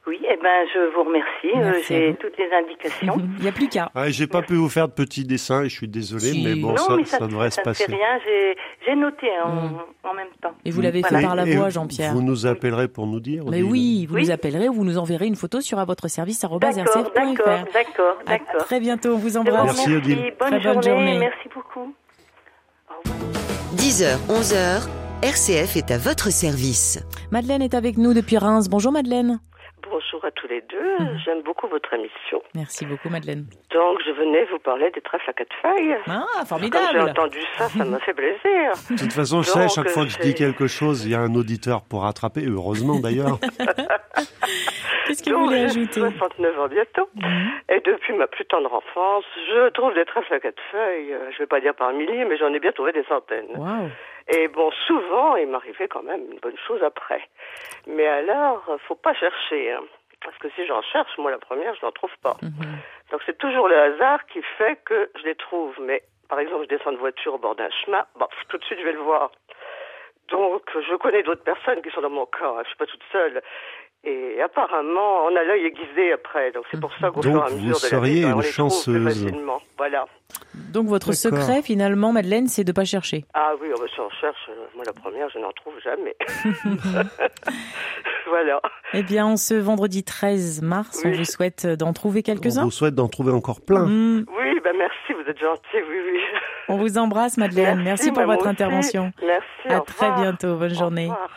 Oui, eh ben, je vous remercie. Euh, Merci J'ai toutes les indications. Il n'y a plus qu'à. Ah, j'ai pas pu vous faire de petits dessins et je suis désolé, Si. mais bon, non, ça, mais ça, ça, devrait se ça ne fait passer. rien. J'ai- noté hein, Mm. en, même temps. Et vous l'avez Voilà. fait par la Et voix, Jean-Pierre. Vous nous appellerez pour nous dire Mais oui, vous Oui. nous appellerez ou vous nous enverrez une photo sur à votre service D'accord, d'accord, d'accord, très bientôt, on vous embrasse. Merci. Odile. Bonne, Très bonne journée. journée. Merci beaucoup. Au revoir. 10h, 11h, RCF est à votre service. Madeleine est avec nous depuis Reims. Bonjour Madeleine. Bonjour à tous les deux. Mhm. J'aime beaucoup votre émission. Merci beaucoup Madeleine. Donc, je venais vous parler des trèfles à quatre feuilles. Ah, Quand j'ai formidable. entendu ça, ça m'a fait plaisir. De toute façon, je sais, chaque fois que je dis quelque chose, il y a un auditeur pour rattraper, heureusement d'ailleurs. Qu'est-ce que vous voulez j'ai ajouter 69 ans bientôt. Mhm. Et depuis ma plus tendre enfance, je trouve des trèfles à quatre feuilles. euh, Je vais pas dire par milliers, mais j'en ai bien trouvé des centaines. Waouh. Et bon, souvent, il m'arrivait quand même une bonne chose après. Mais alors, faut pas chercher. hein. Parce que si j'en cherche, moi, la première, je n'en trouve pas. Mhm. Donc c'est toujours le hasard qui fait que je les trouve. Mais par exemple, je descends de voiture au bord d'un chemin, bon, tout de suite je vais le voir. Donc je connais d'autres personnes qui sont dans mon cas, hein, je suis pas toute seule. Et apparemment, on a l'œil aiguisé après. Donc c'est pour ça qu'au Donc, fur et à vous mesure de la seriez vie, une on les trouve plus chanceuse. facilement. Voilà. Donc votre D'accord. secret finalement Madeleine, c'est de pas chercher. Ah oui, si on cherche, moi la première, je n'en trouve jamais. voilà. Eh bien, en ce vendredi 13 mars, on vous souhaite d'en trouver On quelques-uns. vous souhaite d'en trouver encore plein. Mm. Oui, ben merci, vous êtes gentil, oui, oui. On vous embrasse Madeleine. Merci, pour votre aussi. intervention. Merci. À au très revoir. bientôt. Bonne Au journée. revoir.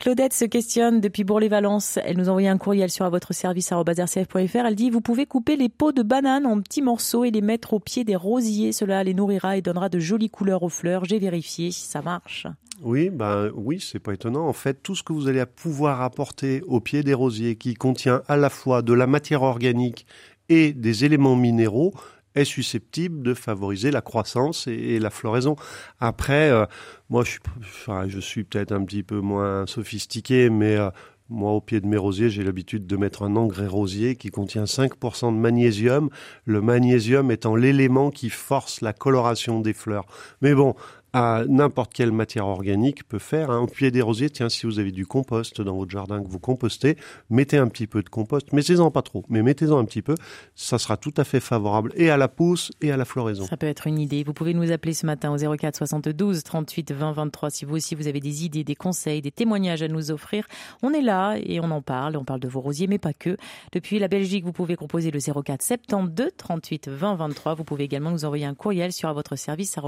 Claudette se questionne depuis Bourg-les-Valence. Elle nous a un courriel sur à votre service. Elle dit vous pouvez couper les peaux de bananes en petits morceaux et les mettre au pied des rosiers. Cela les nourrira et donnera de jolies couleurs aux fleurs. J'ai vérifié, ça marche. Oui, ben oui, c'est pas étonnant. En fait, tout ce que vous allez pouvoir apporter au pied des rosiers, qui contient à la fois de la matière organique et des éléments minéraux, est susceptible de favoriser la croissance et, la floraison. Après, euh, moi, je suis, enfin, je suis peut-être un petit peu moins sophistiqué, mais euh, moi, au pied de mes rosiers, j'ai l'habitude de mettre un engrais rosier qui contient 5% de magnésium, le magnésium étant l'élément qui force la coloration des fleurs. Mais bon, à n'importe quelle matière organique peut faire. Un pied des rosiers, tiens, si vous avez du compost dans votre jardin que vous compostez, mettez un petit peu de compost, mettez-en pas trop, mais mettez-en un petit peu, ça sera tout à fait favorable et à la pousse et à la floraison. Ça peut être une idée. Vous pouvez nous appeler ce matin au 04 72 38 20 23 si vous aussi vous avez des idées, des conseils, des témoignages à nous offrir. On est là et on en parle, on parle de vos rosiers, mais pas que. Depuis la Belgique, vous pouvez composer le 04 72 38 20 23. Vous pouvez également nous envoyer un courriel sur à votre service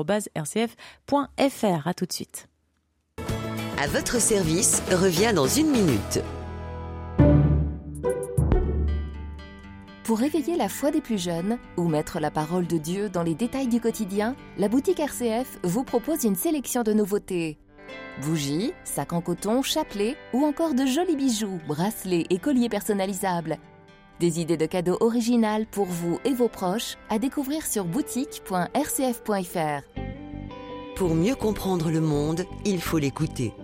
rcf.fr. À tout de suite. À votre service revient dans une minute. Pour réveiller la foi des plus jeunes ou mettre la parole de Dieu dans les détails du quotidien, la boutique RCF vous propose une sélection de nouveautés. Bougies, sacs en coton, chapelets ou encore de jolis bijoux, bracelets et colliers personnalisables. Des idées de cadeaux originales pour vous et vos proches à découvrir sur boutique.rcf.fr. Pour mieux comprendre le monde, il faut l'écouter.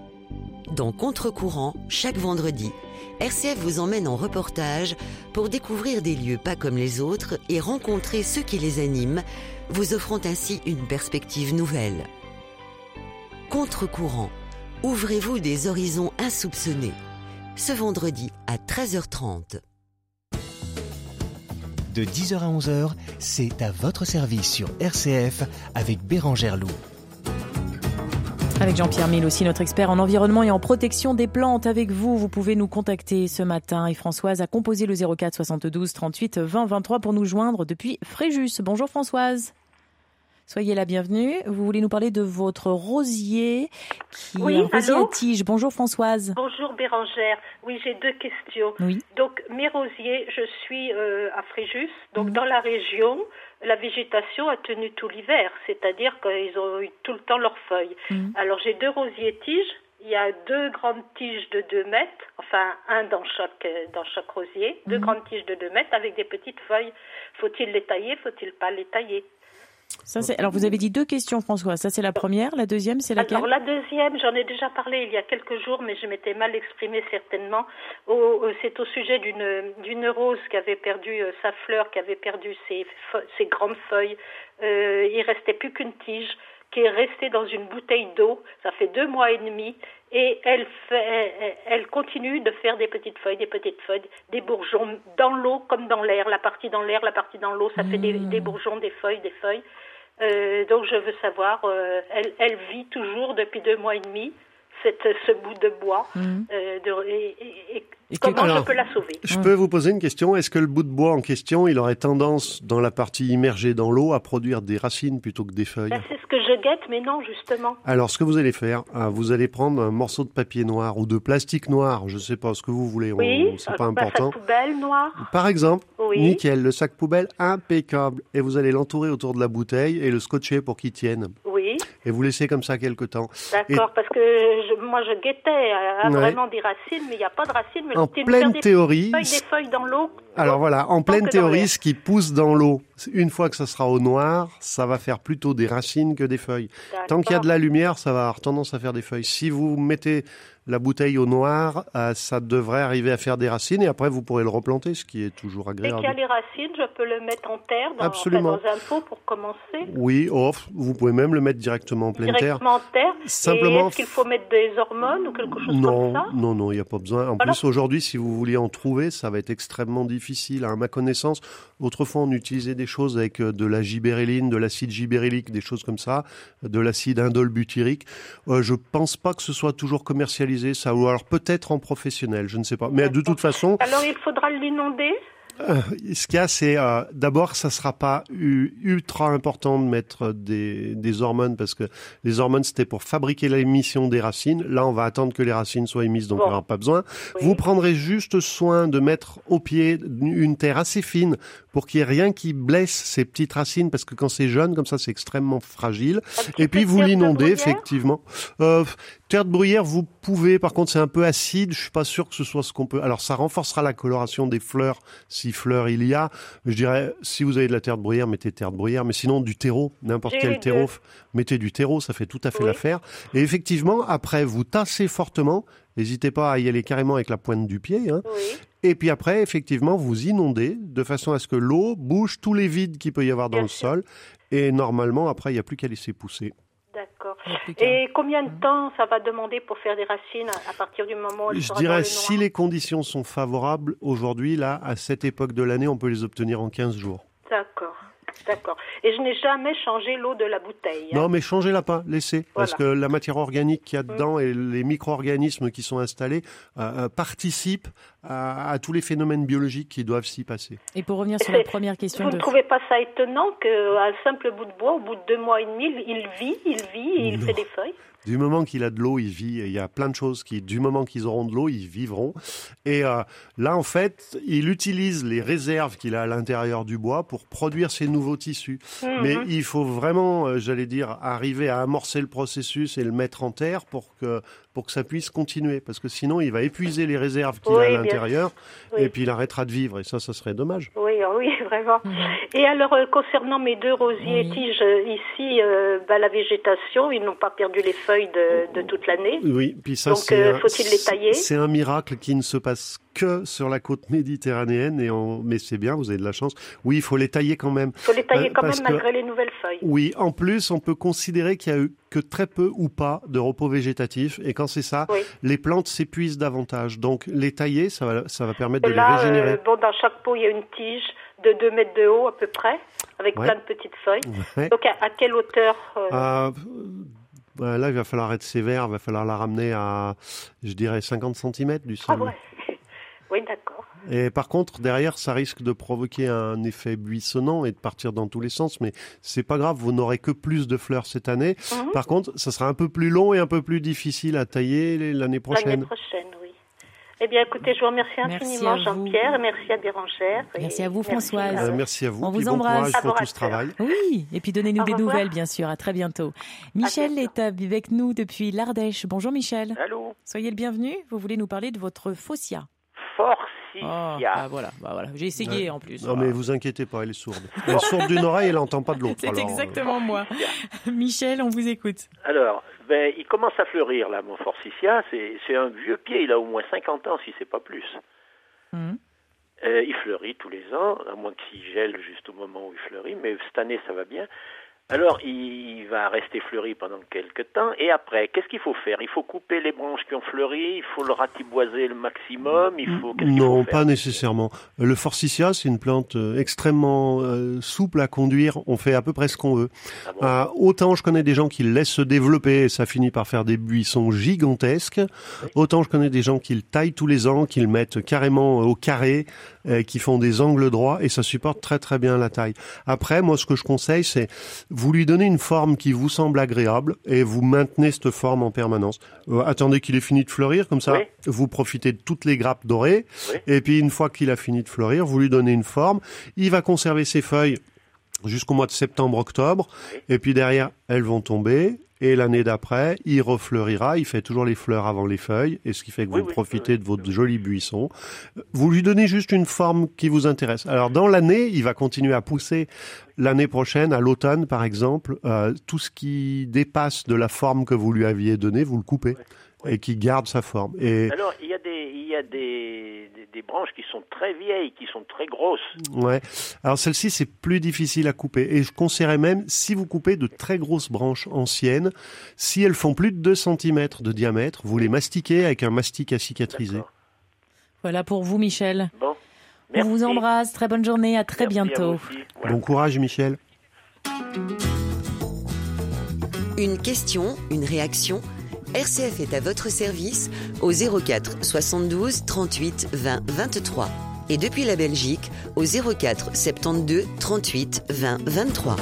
Dans Contre-courant, chaque vendredi, RCF vous emmène en reportage pour découvrir des lieux pas comme les autres et rencontrer ceux qui les animent, vous offrant ainsi une perspective nouvelle. Contre-courant, ouvrez-vous des horizons insoupçonnés. Ce vendredi à 13h30. De 10h à 11h, c'est à votre service sur RCF avec Bérangère Loup. Avec Jean-Pierre Mille aussi, notre expert en environnement et en protection des plantes. Avec vous, vous pouvez nous contacter ce matin. Et Françoise a composé le 04 72 38 20 23 pour nous joindre depuis Fréjus. Bonjour Françoise. Soyez la bienvenue. Vous voulez nous parler de votre rosier qui Oui, est un rosier à tige. Bonjour Françoise. Bonjour Bérangère. Oui, j'ai deux questions. Oui. Donc, mes rosiers, je suis euh, à Fréjus. Donc, dans la région, la végétation a tenu tout l'hiver. C'est-à-dire qu'ils ont eu tout le temps leurs feuilles. Alors, j'ai deux rosiers tiges. Il y a deux grandes tiges de 2 mètres, enfin un dans chaque, dans chaque rosier, deux grandes tiges de 2 mètres avec des petites feuilles. Faut-il les tailler? Faut-il pas les tailler? Alors vous avez dit deux questions Françoise. Ça c'est la première. La deuxième c'est laquelle? Alors la deuxième, j'en ai déjà parlé il y a quelques jours, mais je m'étais mal exprimée certainement. C'est au sujet d'une d'une rose qui avait perdu euh, sa fleur, qui avait perdu ses, ses grandes feuilles. Euh, il restait plus qu'une tige qui est restée dans une bouteille d'eau. Ça fait deux mois et demi. Et elle, fait, elle- continue de faire des petites feuilles, des petites feuilles, des bourgeons dans l'eau comme dans l'air. La partie dans l'air, la partie dans l'eau, ça fait des, des bourgeons, des feuilles, des feuilles. Euh, donc je veux savoir, euh, elle, elle vit toujours depuis deux mois et demi cette, ce bout de bois. euh, de- et, et- et comment Alors, je peux la sauver? Je peux vous poser une question. Est-ce que le bout de bois en question, il aurait tendance, dans la partie immergée dans l'eau, à produire des racines plutôt que des feuilles? Ben, C'est ce que je guette, mais non, justement. Alors, ce que vous allez faire, euh, vous allez prendre un morceau de papier noir ou de plastique noir, je sais pas ce que vous voulez, Oui, c'est euh, pas important. sac poubelle noir. Par exemple, Oui. nickel, le sac poubelle impeccable, et vous allez l'entourer autour de la bouteille et le scotcher pour qu'il tienne. Oui, Et vous laissez comme ça quelques temps. d'accord, parce que je- moi je guettais à, à Ouais. vraiment des racines, mais il n'y a pas de racines. Mais En pleine des théorie, Feuilles, des feuilles dans l'eau. Alors voilà, en pleine théorie, ce qui pousse dans l'eau, une fois que ça sera au noir, ça va faire plutôt des racines que des feuilles. Tant qu'il y a de la lumière, ça va avoir tendance à faire des feuilles. Si vous mettez la bouteille au noir, euh, ça devrait arriver à faire des racines et après vous pourrez le replanter, ce qui est toujours Dès qu'il y a agréable. les racines, je peux le mettre en terre, dans, Absolument. enfin, dans un pot pour commencer. Oui, oh, vous pouvez même le mettre directement en pleine terre. Directement en terre. Simplement- est-ce qu'il faut mettre des hormones ou quelque chose Non, comme ça non, non, il n'y a pas besoin. En Voilà. plus, aujourd'hui, si vous vouliez en trouver, ça va être extrêmement difficile. À ma connaissance, autrefois, on utilisait des choses avec euh, de la gibéréline, de l'acide gibérélique, des choses comme ça, de l'acide indolbutyrique. Euh, je pense pas que ce soit toujours commercialisé, ça, ou alors peut-être en professionnel, je ne sais pas. Mais de toute façon, Alors il faudra l'inonder? Euh, ce qu'il y a, c'est euh, d'abord, ça sera pas ultra important de mettre des, des hormones parce que les hormones c'était pour fabriquer l'émission des racines. Là, on va attendre que les racines soient émises, donc Bon. il n'y aura pas besoin. Vous prendrez juste soin de mettre au pied une terre assez fine pour qu'il n'y ait rien qui blesse ces petites racines parce que quand c'est jeune, comme ça, c'est extrêmement fragile. Et puis vous l'inondez effectivement. Euh, terre de bruyère, vous pouvez. Par contre, c'est un peu acide. Je suis pas sûr que ce soit ce qu'on peut. Alors, ça renforcera la coloration des fleurs si fleurs il y a. Je dirais, si vous avez de la terre de bruyère, mettez terre de bruyère. Mais sinon, du terreau, n'importe quel terreau, deux. mettez du terreau, ça fait tout à fait Oui. l'affaire. Et effectivement, après, vous tassez fortement. N'hésitez pas à y aller carrément avec la pointe du pied. Hein. Oui. Et puis après, effectivement, vous inondez de façon à ce que l'eau bouge tous les vides qu'il peut y avoir dans le sol. Et normalement, après, il n'y a plus qu'à laisser pousser. D'accord. Et combien de temps ça va demander pour faire des racines à partir du moment où Je dirais, le si les conditions sont favorables, aujourd'hui, là, à cette époque de l'année, on peut les obtenir en 15 jours. D'accord. D'accord. Et je n'ai jamais changé l'eau de la bouteille. hein. Non, mais changez-la pas, laissez. Parce que. Mm. la matière organique qu'il y a dedans et les micro-organismes qui sont installés euh, euh, participent à, à tous les phénomènes biologiques qui doivent s'y passer. Et pour revenir sur la première question Vous de... ne trouvez pas ça étonnant qu'un simple bout de bois, au bout de deux mois et demi, il vit, il vit et il Non. fait des feuilles? Du moment qu'il a de l'eau, il vit. Et il y a plein de choses qui, du moment qu'ils auront de l'eau, ils vivront. Et euh, là, en fait, il utilise les réserves qu'il a à l'intérieur du bois pour produire ses nouveaux tissus. Mhm. Mais il faut vraiment, euh, j'allais dire, arriver à amorcer le processus et le mettre en terre pour que pour que ça puisse continuer. Parce que sinon, il va épuiser les réserves qu'il Oui, a à l'intérieur Oui. et puis il arrêtera de vivre. Et ça, ça serait dommage. Oui, oui, vraiment. Et alors, euh, concernant mes deux rosiers tiges, euh, ici, euh, bah, la végétation, ils n'ont pas perdu les feuilles de, de toute l'année. Oui, puis ça, Donc, c'est euh, un- faut-il les tailler? C'est un miracle qui ne se passe que sur la côte méditerranéenne. Et on... Mais c'est bien, vous avez de la chance. Oui, il faut les tailler quand même. Il faut les tailler Euh, quand parce même que- malgré les nouvelles feuilles. Oui, en plus, on peut considérer qu'il y a eu que très peu ou pas de repos végétatif. Et quand c'est ça, Oui. les plantes s'épuisent davantage. Donc, les tailler, ça va, ça va permettre de là, les régénérer. euh, bon, dans chaque pot, il y a une tige de 2 mètres de haut à peu près, avec Ouais. plein de petites feuilles. Ouais. Donc, à, à quelle hauteur euh, Ah, euh, là, il va falloir être sévère, il va falloir la ramener à, je dirais, 50 cm du Ah sol. ouais. Oui, d'accord. Et par contre, derrière, ça risque de provoquer un effet buissonnant et de partir dans tous les sens. Mais c'est pas grave, vous n'aurez que plus de fleurs cette année. Mhm. Par contre, ça sera un peu plus long et un peu plus difficile à tailler l'année L'année prochaine. prochaine, oui. Eh bien, écoutez, je vous remercie Merci infiniment, à vous. Jean-Pierre, et merci à Bérangère. Merci à vous, merci Françoise. Euh, merci à vous. On puis vous bon embrasse. courage pour tout ce travail. Oui, et puis donnez-nous des revoir. nouvelles, bien sûr. À très bientôt. Michel est avec nous depuis l'Ardèche. Bonjour Michel. Allô Soyez le bienvenu. Vous voulez nous parler de votre faucia. Forcia. Oh, bah voilà, bah voilà. J'ai essayé Ouais. en plus. Non, mais vous inquiétez pas, elle est sourde. Elle est sourde d'une oreille, elle n'entend pas de l'autre. C'est euh, exactement moi. Michel, on vous écoute. Alors, ben, il commence à fleurir, là, mon forsythia. C'est un vieux pied, il a au moins 50 ans, si c'est pas plus. Mhm. Euh, il fleurit tous les ans, à moins qu'il gèle juste au moment où il fleurit, mais cette année, ça va bien. Alors, il va rester fleuri pendant quelques temps, et après, qu'est-ce qu'il faut faire? Il faut couper les branches qui ont fleuri, il faut le ratiboiser le maximum, il faut... Non, faut pas nécessairement. Le forsythia, c'est une plante euh, extrêmement euh, souple à conduire. On fait à peu près ce qu'on veut. Ah Euh, autant je connais des gens qui le laissent se développer et ça finit par faire des buissons gigantesques. Autant je connais des gens qui le taillent tous les ans, qui le mettent carrément au carré, euh, qui font des angles droits et ça supporte très très bien la taille. Après, moi, ce que je conseille, c'est vous lui donnez une forme qui vous semble agréable et vous maintenez cette forme en permanence. Euh, attendez qu'il ait fini de fleurir, comme ça, Oui. vous profitez de toutes les grappes dorées. Oui. Et puis une fois qu'il a fini de fleurir, vous lui donnez une forme. Il va conserver ses feuilles jusqu'au mois de septembre-octobre. Et puis derrière, elles vont tomber. Et l'année d'après, il refleurira. Il fait toujours les fleurs avant les feuilles. Et ce qui fait que Oui, vous oui, profitez de votre joli buisson. Vous lui donnez juste une forme qui vous intéresse. Alors dans l'année, il va continuer à pousser l'année prochaine, à l'automne par exemple. euh, tout ce qui dépasse de la forme que vous lui aviez donnée, vous le coupez. Et qui garde sa forme. Et Alors, il y a, des, il y a des, des, des branches qui sont très vieilles, qui sont très grosses. Ouais. Alors celle-ci, c'est plus difficile à couper. Et je conseillerais même, si vous coupez de très grosses branches anciennes, si elles font plus de 2 cm de diamètre, vous les mastiquez avec un mastic à cicatriser. Voilà pour vous, Michel. Bon. On vous embrasse. Très bonne journée. À très bientôt. Bon courage, Michel. Une question, une réaction RCF est à votre service au 04 72 38 20 23 et depuis la Belgique au 04 72 38 20 23.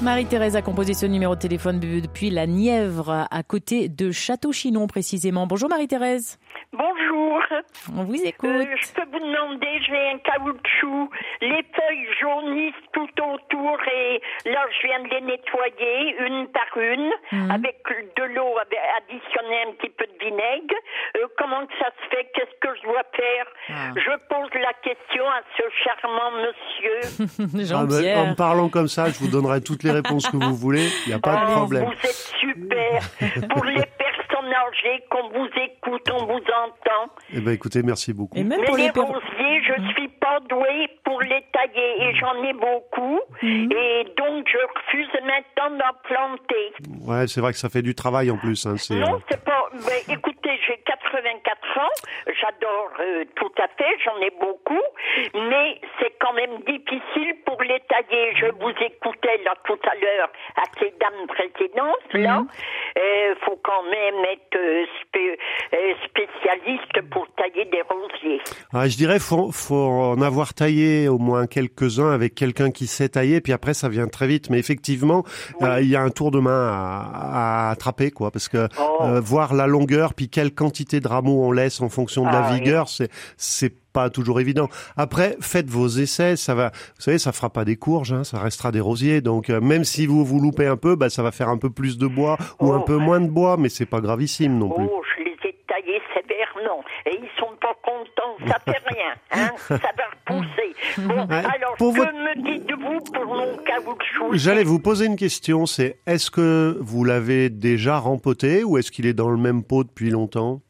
Marie-Thérèse a composé ce numéro de téléphone depuis la Nièvre, à côté de Château-Chinon précisément. Bonjour Marie-Thérèse. On vous écoute. Euh, je peux vous demander, j'ai un caoutchouc, les feuilles jaunissent tout autour et là je viens de les nettoyer une par une Mhm. avec de l'eau additionnée un petit peu de vinaigre. Euh, comment ça se fait? Qu'est-ce que je dois faire? Ah. Je pose la question à ce charmant monsieur. Ah ben, en me parlant comme ça, je vous donnerai toutes les réponses que vous voulez. Il n'y a pas de Oh, problème. Vous êtes super. Pour les qu'on vous écoute, on vous entend. Eh ben, écoutez, merci beaucoup. Et même Mais pour les les per- rosiers, je suis pas douée pour les tailler et j'en ai beaucoup. Et donc, je refuse maintenant d'en planter. Ouais, c'est vrai que ça fait du travail en plus. Hein, Non, euh, c'est pas. Mais écoutez, j'ai 84 ans. J'adore euh, tout à fait. J'en ai beaucoup. Mais c'est quand même difficile pour les tailler. Je vous écoutais là tout à l'heure à ces dames précédentes. Là, il faut quand même être euh, euh, spécialiste pour tailler des rosiers. ah, je dirais faut faut en avoir taillé au moins quelques-uns avec quelqu'un qui sait tailler, puis après ça vient très vite. Mais effectivement, euh, il y a un tour de main à, à attraper, quoi, parce que Oh. euh, voir la longueur, puis quelle quantité de rameaux on laisse en fonction de la Ah oui. vigueur, c'est c'est pas toujours évident. Après, faites vos essais, ça va. Vous savez, ça fera pas des courges, hein, ça restera des rosiers. Donc euh, même si vous vous loupez un peu, bah ça va faire un peu plus de bois ou un peu moins de bois, mais c'est pas gravissime non plus. Oh, je les ai taillés sévèrement. Et ils sont pas contents. Ça fait rien. Hein ça va repousser. Bon, Ouais, alors, pour que votre- me dites-vous pour mon caoutchouc J'allais vous poser une question, c'est est-ce que vous l'avez déjà rempoté ou est-ce qu'il est dans le même pot depuis longtemps?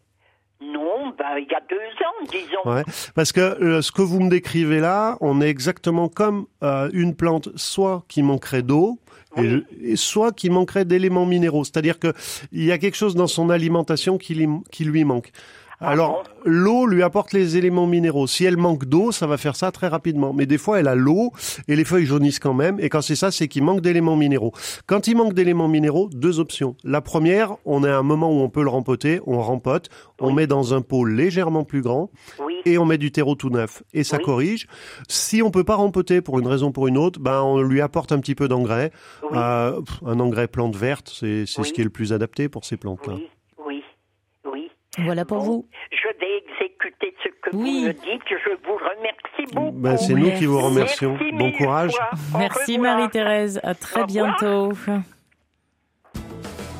Non, ben, il y a deux disons. Ouais, parce que euh, ce que vous me décrivez là, on est exactement comme euh, une plante, soit qui manquerait d'eau, et, je- et soit qui manquerait d'éléments minéraux. C'est-à-dire que il y a quelque chose dans son alimentation qui lui manque. Alors, l'eau lui apporte les éléments minéraux. Si elle manque d'eau, ça va faire ça très rapidement. Mais des fois, elle a l'eau et les feuilles jaunissent quand même. Et quand c'est ça, c'est qu'il manque d'éléments minéraux. Quand il manque d'éléments minéraux, deux options. La première, on est à un moment où on peut le rempoter. On rempote. On met dans un pot légèrement plus grand. Et on met du terreau tout neuf. Et ça corrige. Si on peut pas rempoter pour une raison ou pour une autre, ben, on lui apporte un petit peu d'engrais. Euh, un engrais plante verte, c'est c'est ce qui est le plus adapté pour ces plantes-là. Oui, oui. Voilà pour vous. Je vais exécuter ce que vous me dites. Je vous remercie beaucoup. Ben, c'est nous qui vous remercions. Merci Bon courage. fois. Merci. Marie-Thérèse. À très bientôt.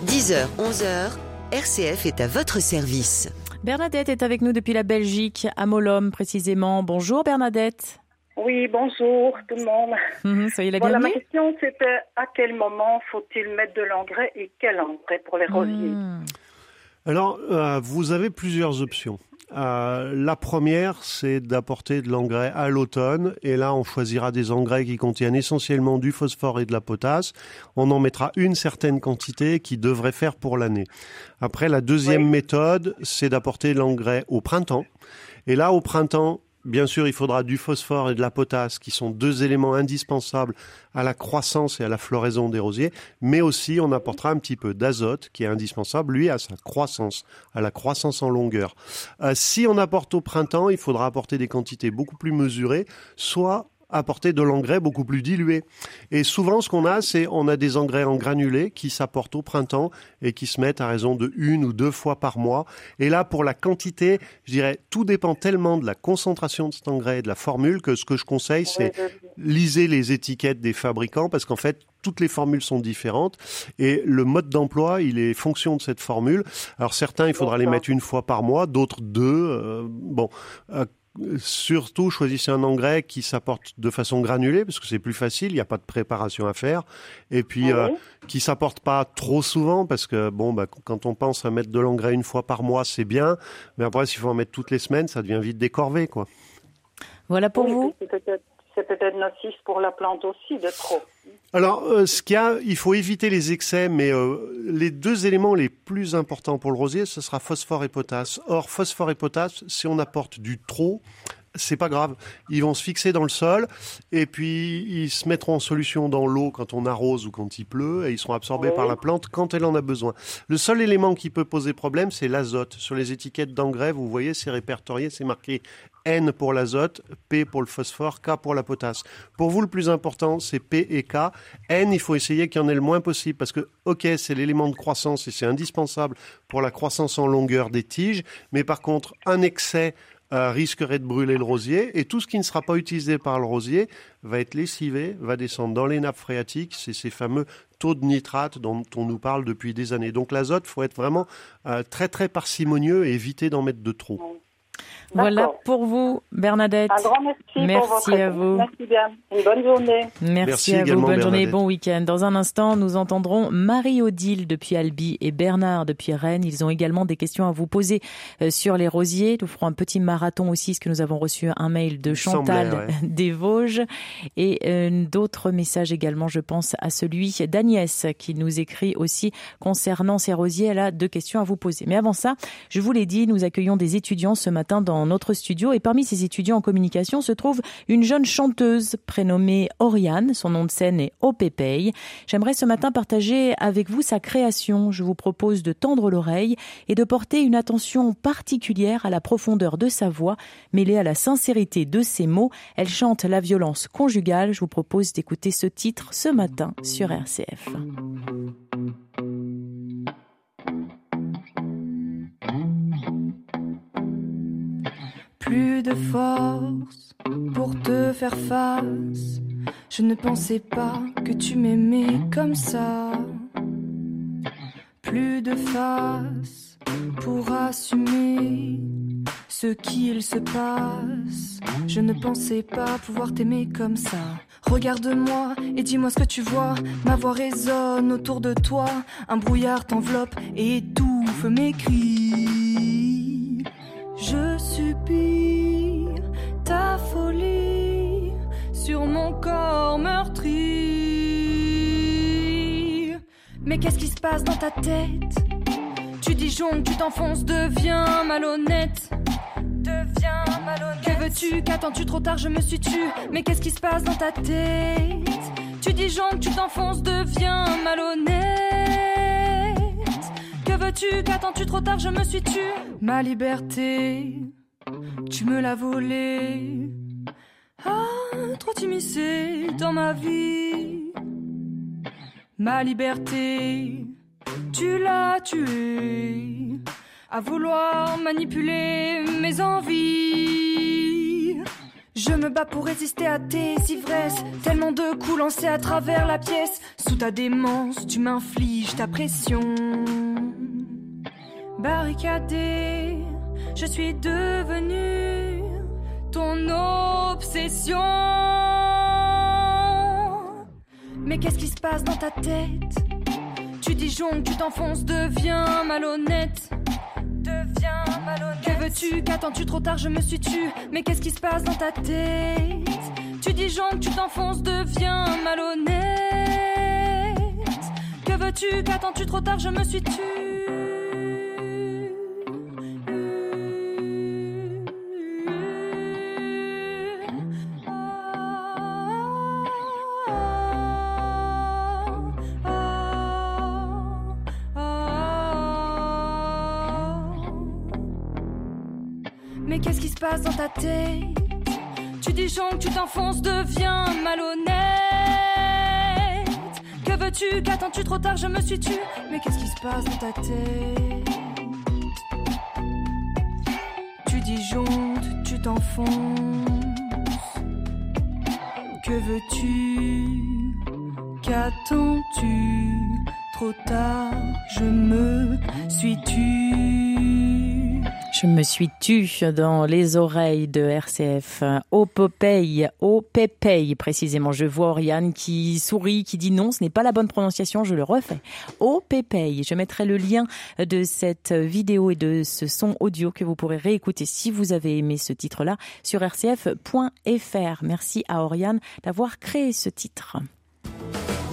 10h, 11h, RCF est à votre service. Bernadette est avec nous depuis la Belgique, à Molhomme précisément. Bonjour Bernadette. Oui, bonjour tout le monde. Mhm, soyez la voilà, ma bienvenue. question c'était à quel moment faut-il mettre de l'engrais et quel engrais pour les rosiers Hmm. Alors, euh, vous avez plusieurs options. Euh, la première, c'est d'apporter de l'engrais à l'automne. Et là, on choisira des engrais qui contiennent essentiellement du phosphore et de la potasse. On en mettra une certaine quantité qui devrait faire pour l'année. Après, la deuxième méthode, c'est d'apporter de l'engrais au printemps. Et là, au printemps, Bien sûr, il faudra du phosphore et de la potasse, qui sont deux éléments indispensables à la croissance et à la floraison des rosiers, mais aussi on apportera un petit peu d'azote, qui est indispensable, lui, à sa croissance, à la croissance en longueur. Euh, si on apporte au printemps, il faudra apporter des quantités beaucoup plus mesurées, soit apporter de l'engrais beaucoup plus dilué. Et souvent, ce qu'on a, c'est on a des engrais en granulés qui s'apportent au printemps et qui se mettent à raison de une ou deux fois par mois. Et là, pour la quantité, je dirais, tout dépend tellement de la concentration de cet engrais et de la formule que ce que je conseille, c'est lisez les étiquettes des fabricants parce qu'en fait, toutes les formules sont différentes et le mode d'emploi, il est fonction de cette formule. Alors certains, il faudra les mettre une fois par mois, d'autres deux. Euh, bon. Euh, Surtout, choisissez un engrais qui s'apporte de façon granulée, parce que c'est plus facile, il n'y a pas de préparation à faire. Et puis, euh, qui s'apporte pas trop souvent, parce que bon, bah, quand on pense à mettre de l'engrais une fois par mois, c'est bien. Mais après, s'il faut en mettre toutes les semaines, ça devient vite décorvé, quoi. Voilà pour Oui, vous. C'est peut-être c'est peut-être nocif pour la plante aussi de trop. Alors, euh, ce qu'il y a, il faut éviter les excès, mais euh, les deux éléments les plus importants pour le rosier, ce sera phosphore et potasse. Or, phosphore et potasse, si on apporte du trop, c'est pas grave. Ils vont se fixer dans le sol et puis ils se mettront en solution dans l'eau quand on arrose ou quand il pleut et ils seront absorbés par la plante quand elle en a besoin. Le seul élément qui peut poser problème, c'est l'azote. Sur les étiquettes d'engrais, vous voyez, c'est répertorié, c'est marqué N pour l'azote, P pour le phosphore, K pour la potasse. Pour vous, le plus important, c'est P et K. N, il faut essayer qu'il y en ait le moins possible parce que, ok, c'est l'élément de croissance et c'est indispensable pour la croissance en longueur des tiges, mais par contre, un excès euh, risquerait de brûler le rosier et tout ce qui ne sera pas utilisé par le rosier va être lessivé, va descendre dans les nappes phréatiques. C'est ces fameux taux de nitrate dont on nous parle depuis des années. Donc l'azote, faut être vraiment euh, très très parcimonieux et éviter d'en mettre de trop. Voilà pour vous, Bernadette. Un grand merci, pour Merci votre à vous. Merci bien. Une bonne journée. Merci, Merci à vous. Bonne journée et bon week-end. Dans un instant, nous entendrons Marie-Odile depuis Albi et Bernard depuis Rennes. Ils ont également des questions à vous poser euh, sur les rosiers. Nous ferons un petit marathon aussi, parce que nous avons reçu un mail de Chantal semblait, ouais. des Vosges et euh, d'autres messages également. Je pense à celui d'Agnès qui nous écrit aussi concernant ces rosiers. Elle a deux questions à vous poser. Mais avant ça, je vous l'ai dit, nous accueillons des étudiants ce matin dans notre studio et parmi ces étudiants en communication se trouve une jeune chanteuse prénommée Oriane. Son nom de scène est Opépey. J'aimerais ce matin partager avec vous sa création. Je vous propose de tendre l'oreille et de porter une attention particulière à la profondeur de sa voix mêlée à la sincérité de ses mots. Elle chante la violence conjugale. Je vous propose d'écouter ce titre ce matin sur RCF. Plus de force pour te faire face. Je ne pensais pas que tu m'aimais comme ça. Plus de face pour assumer ce qu'il se passe. Je ne pensais pas pouvoir t'aimer comme ça. Regarde-moi et dis-moi ce que tu vois. Ma voix résonne autour de toi. Un brouillard t'enveloppe et étouffe mes cris. Je ta folie sur mon corps meurtri. Mais qu'est-ce qui se passe dans ta tête? Tu disjonctes, tu t'enfonces, deviens malhonnête. Deviens malhonnête. Que veux-tu? Qu'attends-tu trop tard? Je me suis tue. Mais qu'est-ce qui se passe dans ta tête? Tu disjonctes, tu t'enfonces, deviens malhonnête. Que veux-tu? Qu'attends-tu trop tard? Je me suis tue. Ma liberté, tu me l'as volée. Ah, trop t'immiscer dans ma vie. Ma liberté, tu l'as tuée. À vouloir manipuler mes envies. Je me bats pour résister à tes ivresses. Tellement de coups lancés à travers la pièce. Sous ta démence, tu m'infliges ta pression. Barricadé, je suis devenue ton obsession. Mais qu'est-ce qui se passe dans ta tête? Tu disjonctes, tu t'enfonces, deviens malhonnête. Deviens malhonnête. Que veux-tu? Qu'attends-tu trop tard? Je me suis tue. Mais qu'est-ce qui se passe dans ta tête? Tu disjonctes, tu t'enfonces, deviens malhonnête. Que veux-tu? Qu'attends-tu trop tard? Je me suis tue. Dans ta tête Tu disjonctes, tu t'enfonces, deviens malhonnête. Que veux-tu Qu'attends-tu trop tard Je me suis tue. Mais qu'est-ce qui se passe dans ta tête? Tu disjonctes, tu t'enfonces. Que veux-tu Qu'attends-tu Trop tard, je me suis tue. Je me suis tue dans les oreilles de RCF. Au Popeye, au Pépeye précisément. Je vois Oriane qui sourit, qui dit non, ce n'est pas la bonne prononciation, je le refais. Au Pépeye. Je mettrai le lien de cette vidéo et de ce son audio que vous pourrez réécouter si vous avez aimé ce titre-là sur rcf.fr. Merci à Oriane d'avoir créé ce titre.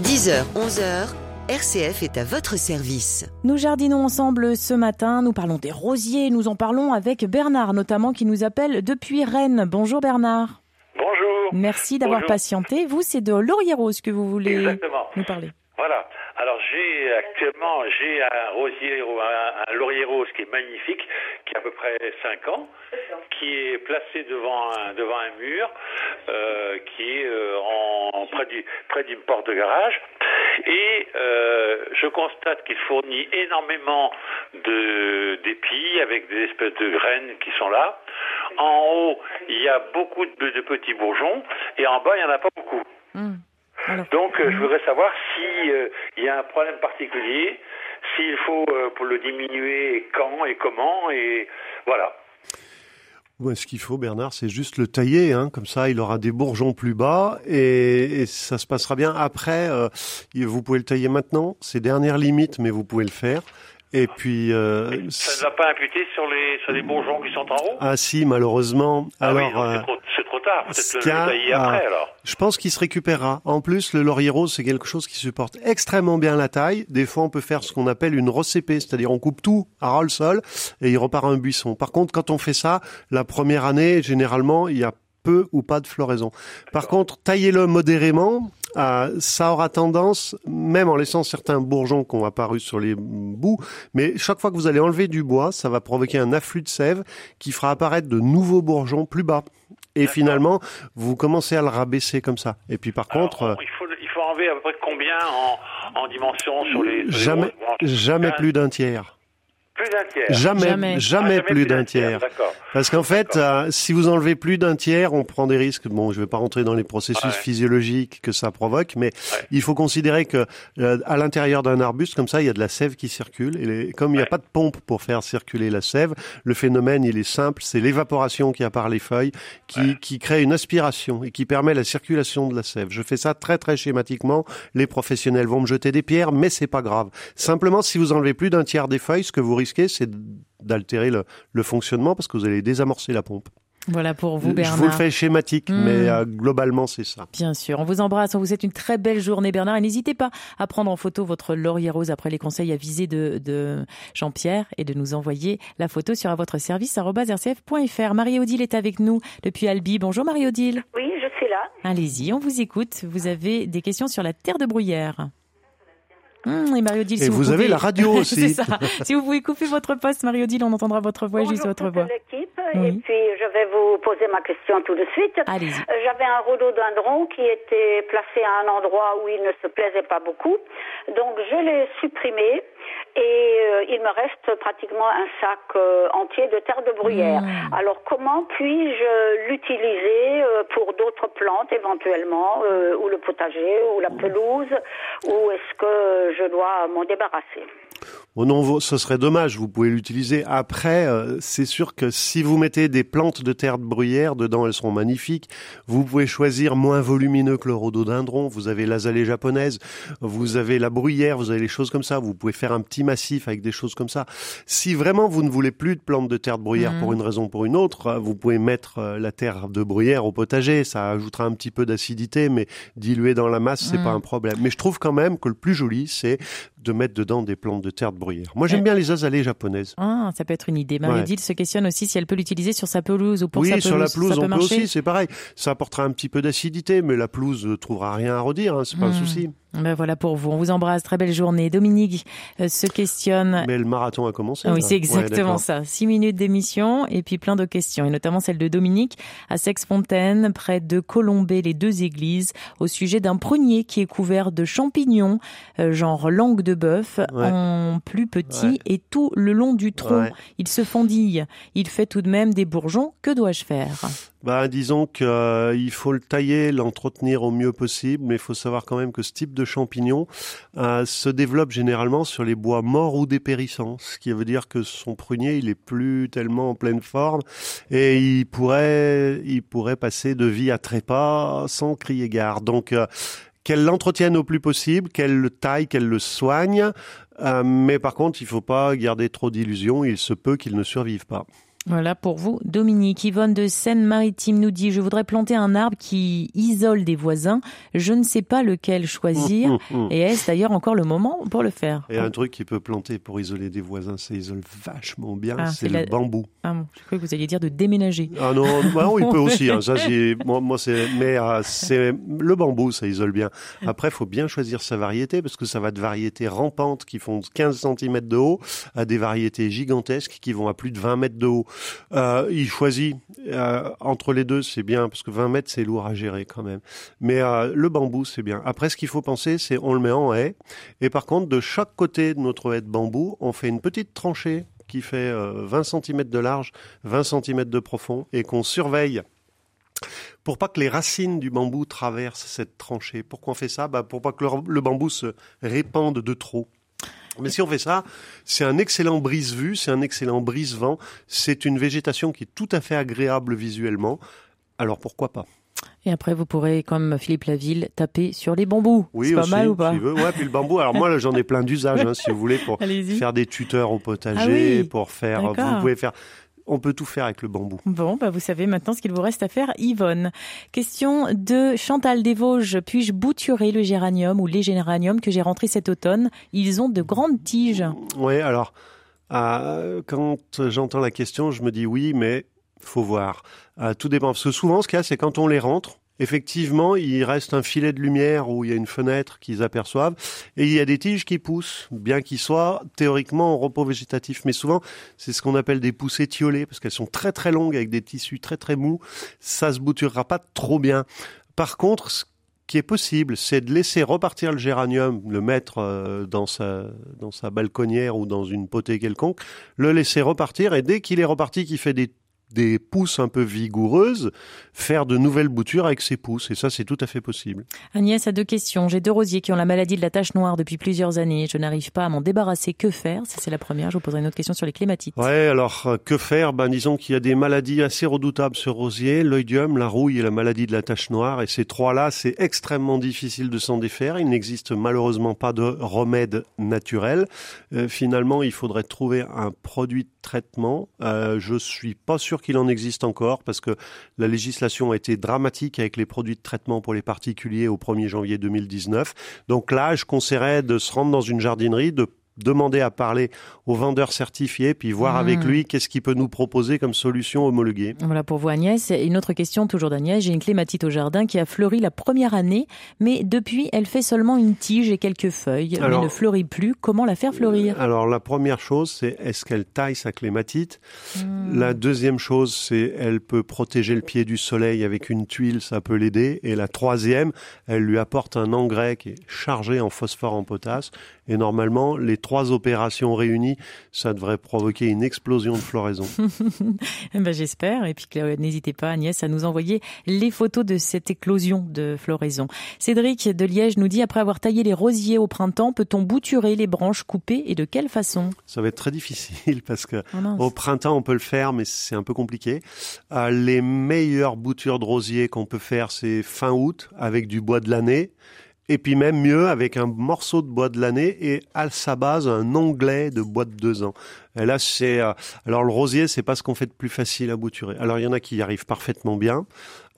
10h, 11h, RCF est à votre service. Nous jardinons ensemble ce matin, nous parlons des rosiers, nous en parlons avec Bernard notamment qui nous appelle depuis Rennes. Bonjour Bernard. Bonjour. Merci d'avoir patienté. Vous, c'est de laurier rose que vous voulez Exactement. nous parler. Voilà. Alors j'ai actuellement j'ai un rosier, un, un laurier rose qui est magnifique, qui a à peu près 5 ans, qui est placé devant un, devant un mur, euh, qui est euh, en, près du près d'une porte de garage, et euh, je constate qu'il fournit énormément de d'épis avec des espèces de graines qui sont là. En haut, il y a beaucoup de, de petits bourgeons, et en bas, il n'y en a pas beaucoup. Donc, euh, je voudrais savoir si euh, il y a un problème particulier, s'il faut euh, pour le diminuer, et quand et comment, et voilà. Ouais, ce qu'il faut, Bernard, c'est juste le tailler. Hein. Comme ça, il aura des bourgeons plus bas et, et ça se passera bien. Après, euh, vous pouvez le tailler maintenant. C'est dernière limite, mais vous pouvez le faire. Et puis. Euh, ça ne va pas imputer sur les, sur les bourgeons qui sont en haut? Ah, si, malheureusement. Ah alors, oui, donc c'est trop, c'est trop tard. Peut-être ce le, qu'il y a- le tailler après alors. Je pense qu'il se récupérera. En plus, le laurier rose, c'est quelque chose qui supporte extrêmement bien la taille. Des fois, on peut faire ce qu'on appelle une recépée, c'est-à-dire on coupe tout à ras le sol et il repart un buisson. Par contre, quand on fait ça, la première année, généralement, il y a peu ou pas de floraison. Par contre, taillez-le modérément. Euh, ça aura tendance, même en laissant certains bourgeons qui ont apparu sur les bouts, mais chaque fois que vous allez enlever du bois, ça va provoquer un afflux de sève qui fera apparaître de nouveaux bourgeons plus bas. Et finalement, vous commencez à le rabaisser comme ça. Et puis par contre, euh, Il faut, il faut enlever à peu près combien en, en dimension sur les. sur les jamais, branches jamais plus d'un tiers. Plus d'un tiers. Jamais, jamais, Ah, plus d'un tiers. Parce qu'en fait, euh, si vous enlevez plus d'un tiers, on prend des risques. Bon, je vais pas rentrer dans les processus Ouais. physiologiques que ça provoque, mais il faut considérer que euh, à l'intérieur d'un arbuste comme ça, il y a de la sève qui circule. Et les- comme il n'y a pas de pompe pour faire circuler la sève, le phénomène il est simple, c'est l'évaporation qui a par les feuilles, qui, qui crée une aspiration et qui permet la circulation de la sève. Je fais ça très très schématiquement. Les professionnels vont me jeter des pierres, mais c'est pas grave. Simplement, si vous enlevez plus d'un tiers des feuilles, ce que vous risquez, c'est d'altérer le, le fonctionnement parce que vous allez désamorcer la pompe. Voilà pour vous, Bernard. Je vous le fais schématique, Hmm. mais euh, globalement, c'est ça. Bien sûr, on vous embrasse, on vous souhaite une très belle journée Bernard et n'hésitez pas à prendre en photo votre laurier rose après les conseils avisés de, de Jean-Pierre et de nous envoyer la photo sur à votre service rcf.fr. Marie-Odile est avec nous depuis Albi. Bonjour Marie-Odile. Oui, je suis là. Allez-y, on vous écoute. Vous avez des questions sur la terre de bruyère. Hum, et Marie-Odile, Et si vous pouvez- avez la radio aussi. C'est ça. Si vous pouvez couper votre poste, Marie-Odile, on entendra votre voix et juste votre voix. l'équipe Oui. et puis je vais vous poser ma question tout de suite. Euh, J'avais un rhododendron qui était placé à un endroit où il ne se plaisait pas beaucoup, donc je l'ai supprimé et euh, il me reste pratiquement un sac euh, entier de terre de bruyère. Hmm. Alors comment puis-je l'utiliser euh, pour d'autres plantes éventuellement, ou le potager, ou la pelouse, ou est-ce que je dois m'en débarrasser? Au ce serait dommage. Vous pouvez l'utiliser après. euh, c'est sûr que si vous mettez des plantes de terre de bruyère dedans, elles seront magnifiques. Vous pouvez choisir moins volumineux que le rhododendron. Vous avez l'azalée japonaise, vous avez la bruyère, vous avez les choses comme ça. Vous pouvez faire un petit massif avec des choses comme ça. Si vraiment vous ne voulez plus de plantes de terre de bruyère Mhm. pour une raison ou pour une autre, euh, vous pouvez mettre euh, la terre de bruyère au potager. Ça ajoutera un petit peu d'acidité, mais dilué dans la masse, c'est Mhm. pas un problème. Mais je trouve quand même que le plus joli, c'est de mettre dedans des plantes de terre de bruyère. Moi, j'aime Euh, bien les azalées japonaises. Ah, ça peut être une idée. Marie-Odile se questionne aussi si elle peut l'utiliser sur sa pelouse ou pour oui, sa pelouse. sur la pelouse, ça on peut aussi, c'est pareil. Ça apportera un petit peu d'acidité, mais la pelouse ne trouvera rien à redire, hein, c'est pas un Hmm. souci. Ben voilà pour vous. On vous embrasse. Très belle journée. Dominique euh, se questionne. Mais le marathon a commencé. Ah oui, c'est exactement ça. Six minutes d'émission et puis plein de questions, et notamment celle de Dominique à Sex-Fontaine, près de Colombay, les deux églises, au sujet d'un prunier qui est couvert de champignons, euh, genre langue de bœuf, Ouais. en plus petit, Ouais. et tout le long du tronc, il se fendille. Il fait tout de même des bourgeons. Que dois-je faire? Bah, disons qu'il faut le tailler, l'entretenir au mieux possible, mais il faut savoir quand même que ce type de champignon euh, se développe généralement sur les bois morts ou dépérissants, ce qui veut dire que son prunier, il est plus tellement en pleine forme et il pourrait, il pourrait passer de vie à trépas sans crier gare. Donc, euh, qu'elle l'entretienne au plus possible, qu'elle le taille, qu'elle le soigne, euh, mais par contre, il faut pas garder trop d'illusions, il se peut qu'il ne survive pas. Voilà pour vous, Dominique. Yvonne de Seine-Maritime nous dit, je voudrais planter un arbre qui isole des voisins. Je ne sais pas lequel choisir. Et est-ce d'ailleurs encore le moment pour le faire? Il a un truc qui peut planter pour isoler des voisins, ça isole vachement bien, Ah, c'est le la- bambou. Ah bon, je croyais que vous alliez dire de déménager. Ah non, bah non, il peut aussi. hein, ça, moi, moi c'est mais euh, c'est le bambou, ça isole bien. Après, faut bien choisir sa variété parce que ça va de variétés rampantes qui font 15 cm de haut à des variétés gigantesques qui vont à plus de 20 mètres de haut. Euh, il choisit euh, entre les deux, c'est bien parce que 20 mètres c'est lourd à gérer quand même. Mais euh, le bambou, c'est bien. Après, ce qu'il faut penser, c'est on le met en haie et par contre, de chaque côté de notre haie de bambou, on fait une petite tranchée qui fait euh, 20 cm de large, 20 cm de profond, et qu'on surveille pour pas que les racines du bambou traversent cette tranchée. Pourquoi on fait ça? Bah, Pour pas que le bambou se répande de trop. Mais si on fait ça, c'est un excellent brise-vue, c'est un excellent brise-vent, c'est une végétation qui est tout à fait agréable visuellement. Alors pourquoi pas? Et après, vous pourrez, comme Philippe Laville, taper sur les bambous. Oui, c'est pas aussi, mal ou pas si veux. Ouais, puis le bambou. Alors moi, j'en ai plein d'usages, hein, si vous voulez, pour faire des tuteurs au potager, Ah oui, pour faire. Vous pouvez faire. On peut tout faire avec le bambou. Bon, bah vous savez maintenant ce qu'il vous reste à faire, Yvonne. Question de Chantal des Vosges. Puis-je bouturer le géranium ou les géraniums que j'ai rentrés cet automne? Ils ont de grandes tiges. Oui, alors, euh, quand j'entends la question, je me dis oui, mais faut voir. Euh, tout dépend. Parce que souvent, ce qu'il y a, c'est quand on les rentre, effectivement, il reste un filet de lumière où il y a une fenêtre qu'ils aperçoivent, et il y a des tiges qui poussent, bien qu'ils soient théoriquement en repos végétatif. Mais souvent, c'est ce qu'on appelle des pousses étiolées, parce qu'elles sont très très longues, avec des tissus très très mous. Ça se bouturera pas trop bien. Par contre, ce qui est possible, c'est de laisser repartir le géranium, le mettre euh, dans sa dans sa balconnière ou dans une potée quelconque, le laisser repartir et dès qu'il est reparti, qu'il fait des des pousses un peu vigoureuses, faire de nouvelles boutures avec ses pousses. Et ça, c'est tout à fait possible. Agnès a deux questions. J'ai deux rosiers qui ont la maladie de la tache noire depuis plusieurs années. Je n'arrive pas à m'en débarrasser. Que faire? Ça, c'est la première. Je vous poserai une autre question sur les clématites. Ouais, alors euh, que faire? Ben disons qu'il y a des maladies assez redoutables sur rosier, l'oïdium, la rouille et la maladie de la tache noire. Et ces trois-là, c'est extrêmement difficile de s'en défaire. Il n'existe malheureusement pas de remède naturel. Euh, finalement, il faudrait trouver un produit traitement. Euh, je suis pas sûr qu'il en existe encore parce que la législation a été dramatique avec les produits de traitement pour les particuliers au 1er janvier 2019. Donc là, je conseillerais de se rendre dans une jardinerie, de demander à parler au vendeur certifié, puis voir Mmh. avec lui qu'est-ce qu'il peut nous proposer comme solution homologuée. Voilà pour vous Agnès. Et une autre question toujours d'Agnès. J'ai une clématite au jardin qui a fleuri la première année, mais depuis elle fait seulement une tige et quelques feuilles, Alors- mais ne fleurit plus. Comment la faire fleurir? Alors la première chose, c'est est-ce qu'elle taille sa clématite? Hmm. La deuxième chose, c'est elle peut protéger le pied du soleil avec une tuile, ça peut l'aider. Et la troisième, elle lui apporte un engrais qui est chargé en phosphore, en potasse. Et normalement, les trois opérations réunies, ça devrait provoquer une explosion de floraison. Eh ben, J'espère. Et puis que, n'hésitez pas Agnès à nous envoyer les photos de cette éclosion de floraison. Cédric de Liège nous dit après avoir taillé les rosiers au printemps, peut-on bouturer les branches coupées et de quelle façon? Ça va être très difficile parce que Oh au printemps on peut le faire, mais c'est un peu compliqué. Euh, les meilleures boutures de rosier qu'on peut faire, c'est fin août avec du bois de l'année. Et puis même mieux avec un morceau de bois de l'année et à sa base un onglet de bois de deux ans. Et là c'est euh, alors le rosier c'est pas ce qu'on fait de plus facile à bouturer. Alors il y en a qui y arrivent parfaitement bien.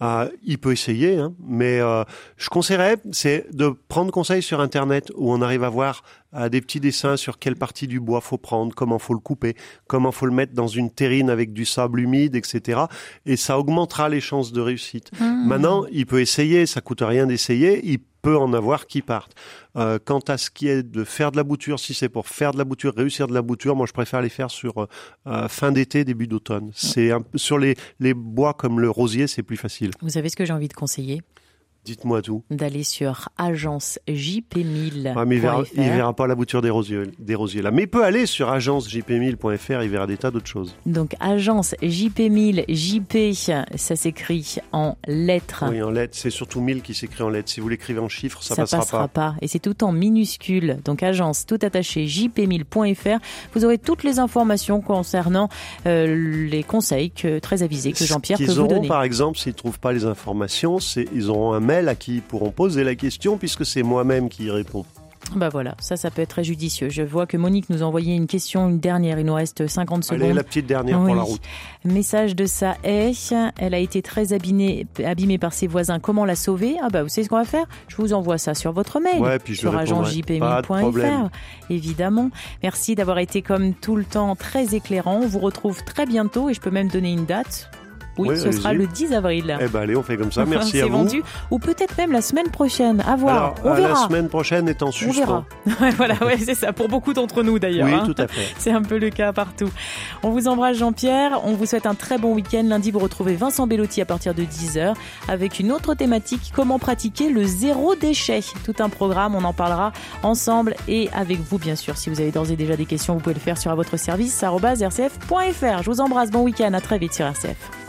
Euh, il peut essayer, hein, mais euh, je conseillerais c'est de prendre conseil sur internet où on arrive à voir euh, des petits dessins sur quelle partie du bois faut prendre, comment faut le couper, comment faut le mettre dans une terrine avec du sable humide, etc. Et ça augmentera les chances de réussite. Mmh. Maintenant, il peut essayer, ça coûte rien d'essayer. Il peut en avoir qui partent. Euh, quant à ce qui est de faire de la bouture, si c'est pour faire de la bouture, réussir de la bouture, moi je préfère les faire sur euh, fin d'été, début d'automne. C'est un sur les, les bois comme le rosier, c'est plus facile. Vous savez ce que j'ai envie de conseiller? Dites-moi tout. D'aller sur agence JP1000. Ah, mais il verra, il verra pas la bouture des rosiers, des rosiers là. Mais il peut aller sur agencejp1000.fr, il verra des tas d'autres choses. Donc agence JP1000, JP, ça s'écrit en lettres. Oui, en lettres, c'est surtout 1000 qui s'écrit en lettres. Si vous l'écrivez en chiffres, ça, ça passera, passera pas. Et c'est tout en minuscule. Donc agence tout attaché jp1000.fr. Vous aurez toutes les informations concernant euh, les conseils que, très avisés que Jean-Pierre peut vous auront, donner. par exemple, s'ils ne trouvent pas les informations, c'est ils auront un mail à qui ils pourront poser la question puisque c'est moi-même qui y réponds. Bah voilà, ça, ça peut être très judicieux. Je vois que Monique nous a envoyé une question, une dernière. Il nous reste 50 secondes. Allez, la petite dernière Oui. pour la route. Message de sa haie. Elle a été très abîmée, abîmée par ses voisins. Comment la sauver? Ah bah vous savez ce qu'on va faire? Je vous envoie ça sur votre mail. Ouais, puis je sur répondrai. Pas de agencejp1000.fr. problème. Évidemment. Merci d'avoir été comme tout le temps très éclairant. On vous retrouve très bientôt et je peux même donner une date. Oui, ce sera le 10 avril. Eh ben allez, on fait comme ça. Merci à vous. vendu. Ou peut-être même la semaine prochaine. À voir. Alors, on euh, verra. la semaine prochaine est en On suspens. verra. Ouais, voilà, ouais, c'est ça. Pour beaucoup d'entre nous d'ailleurs. Oui, hein. tout à fait. C'est un peu le cas partout. On vous embrasse Jean-Pierre. On vous souhaite un très bon week-end. Lundi, vous retrouvez Vincent Bellotti à partir de 10h avec une autre thématique, comment pratiquer le zéro déchet. Tout un programme, on en parlera ensemble et avec vous bien sûr. Si vous avez d'ores et déjà des questions, vous pouvez le faire sur à votre service, rcf.fr. Je vous embrasse, bon week-end, à très vite sur RCF.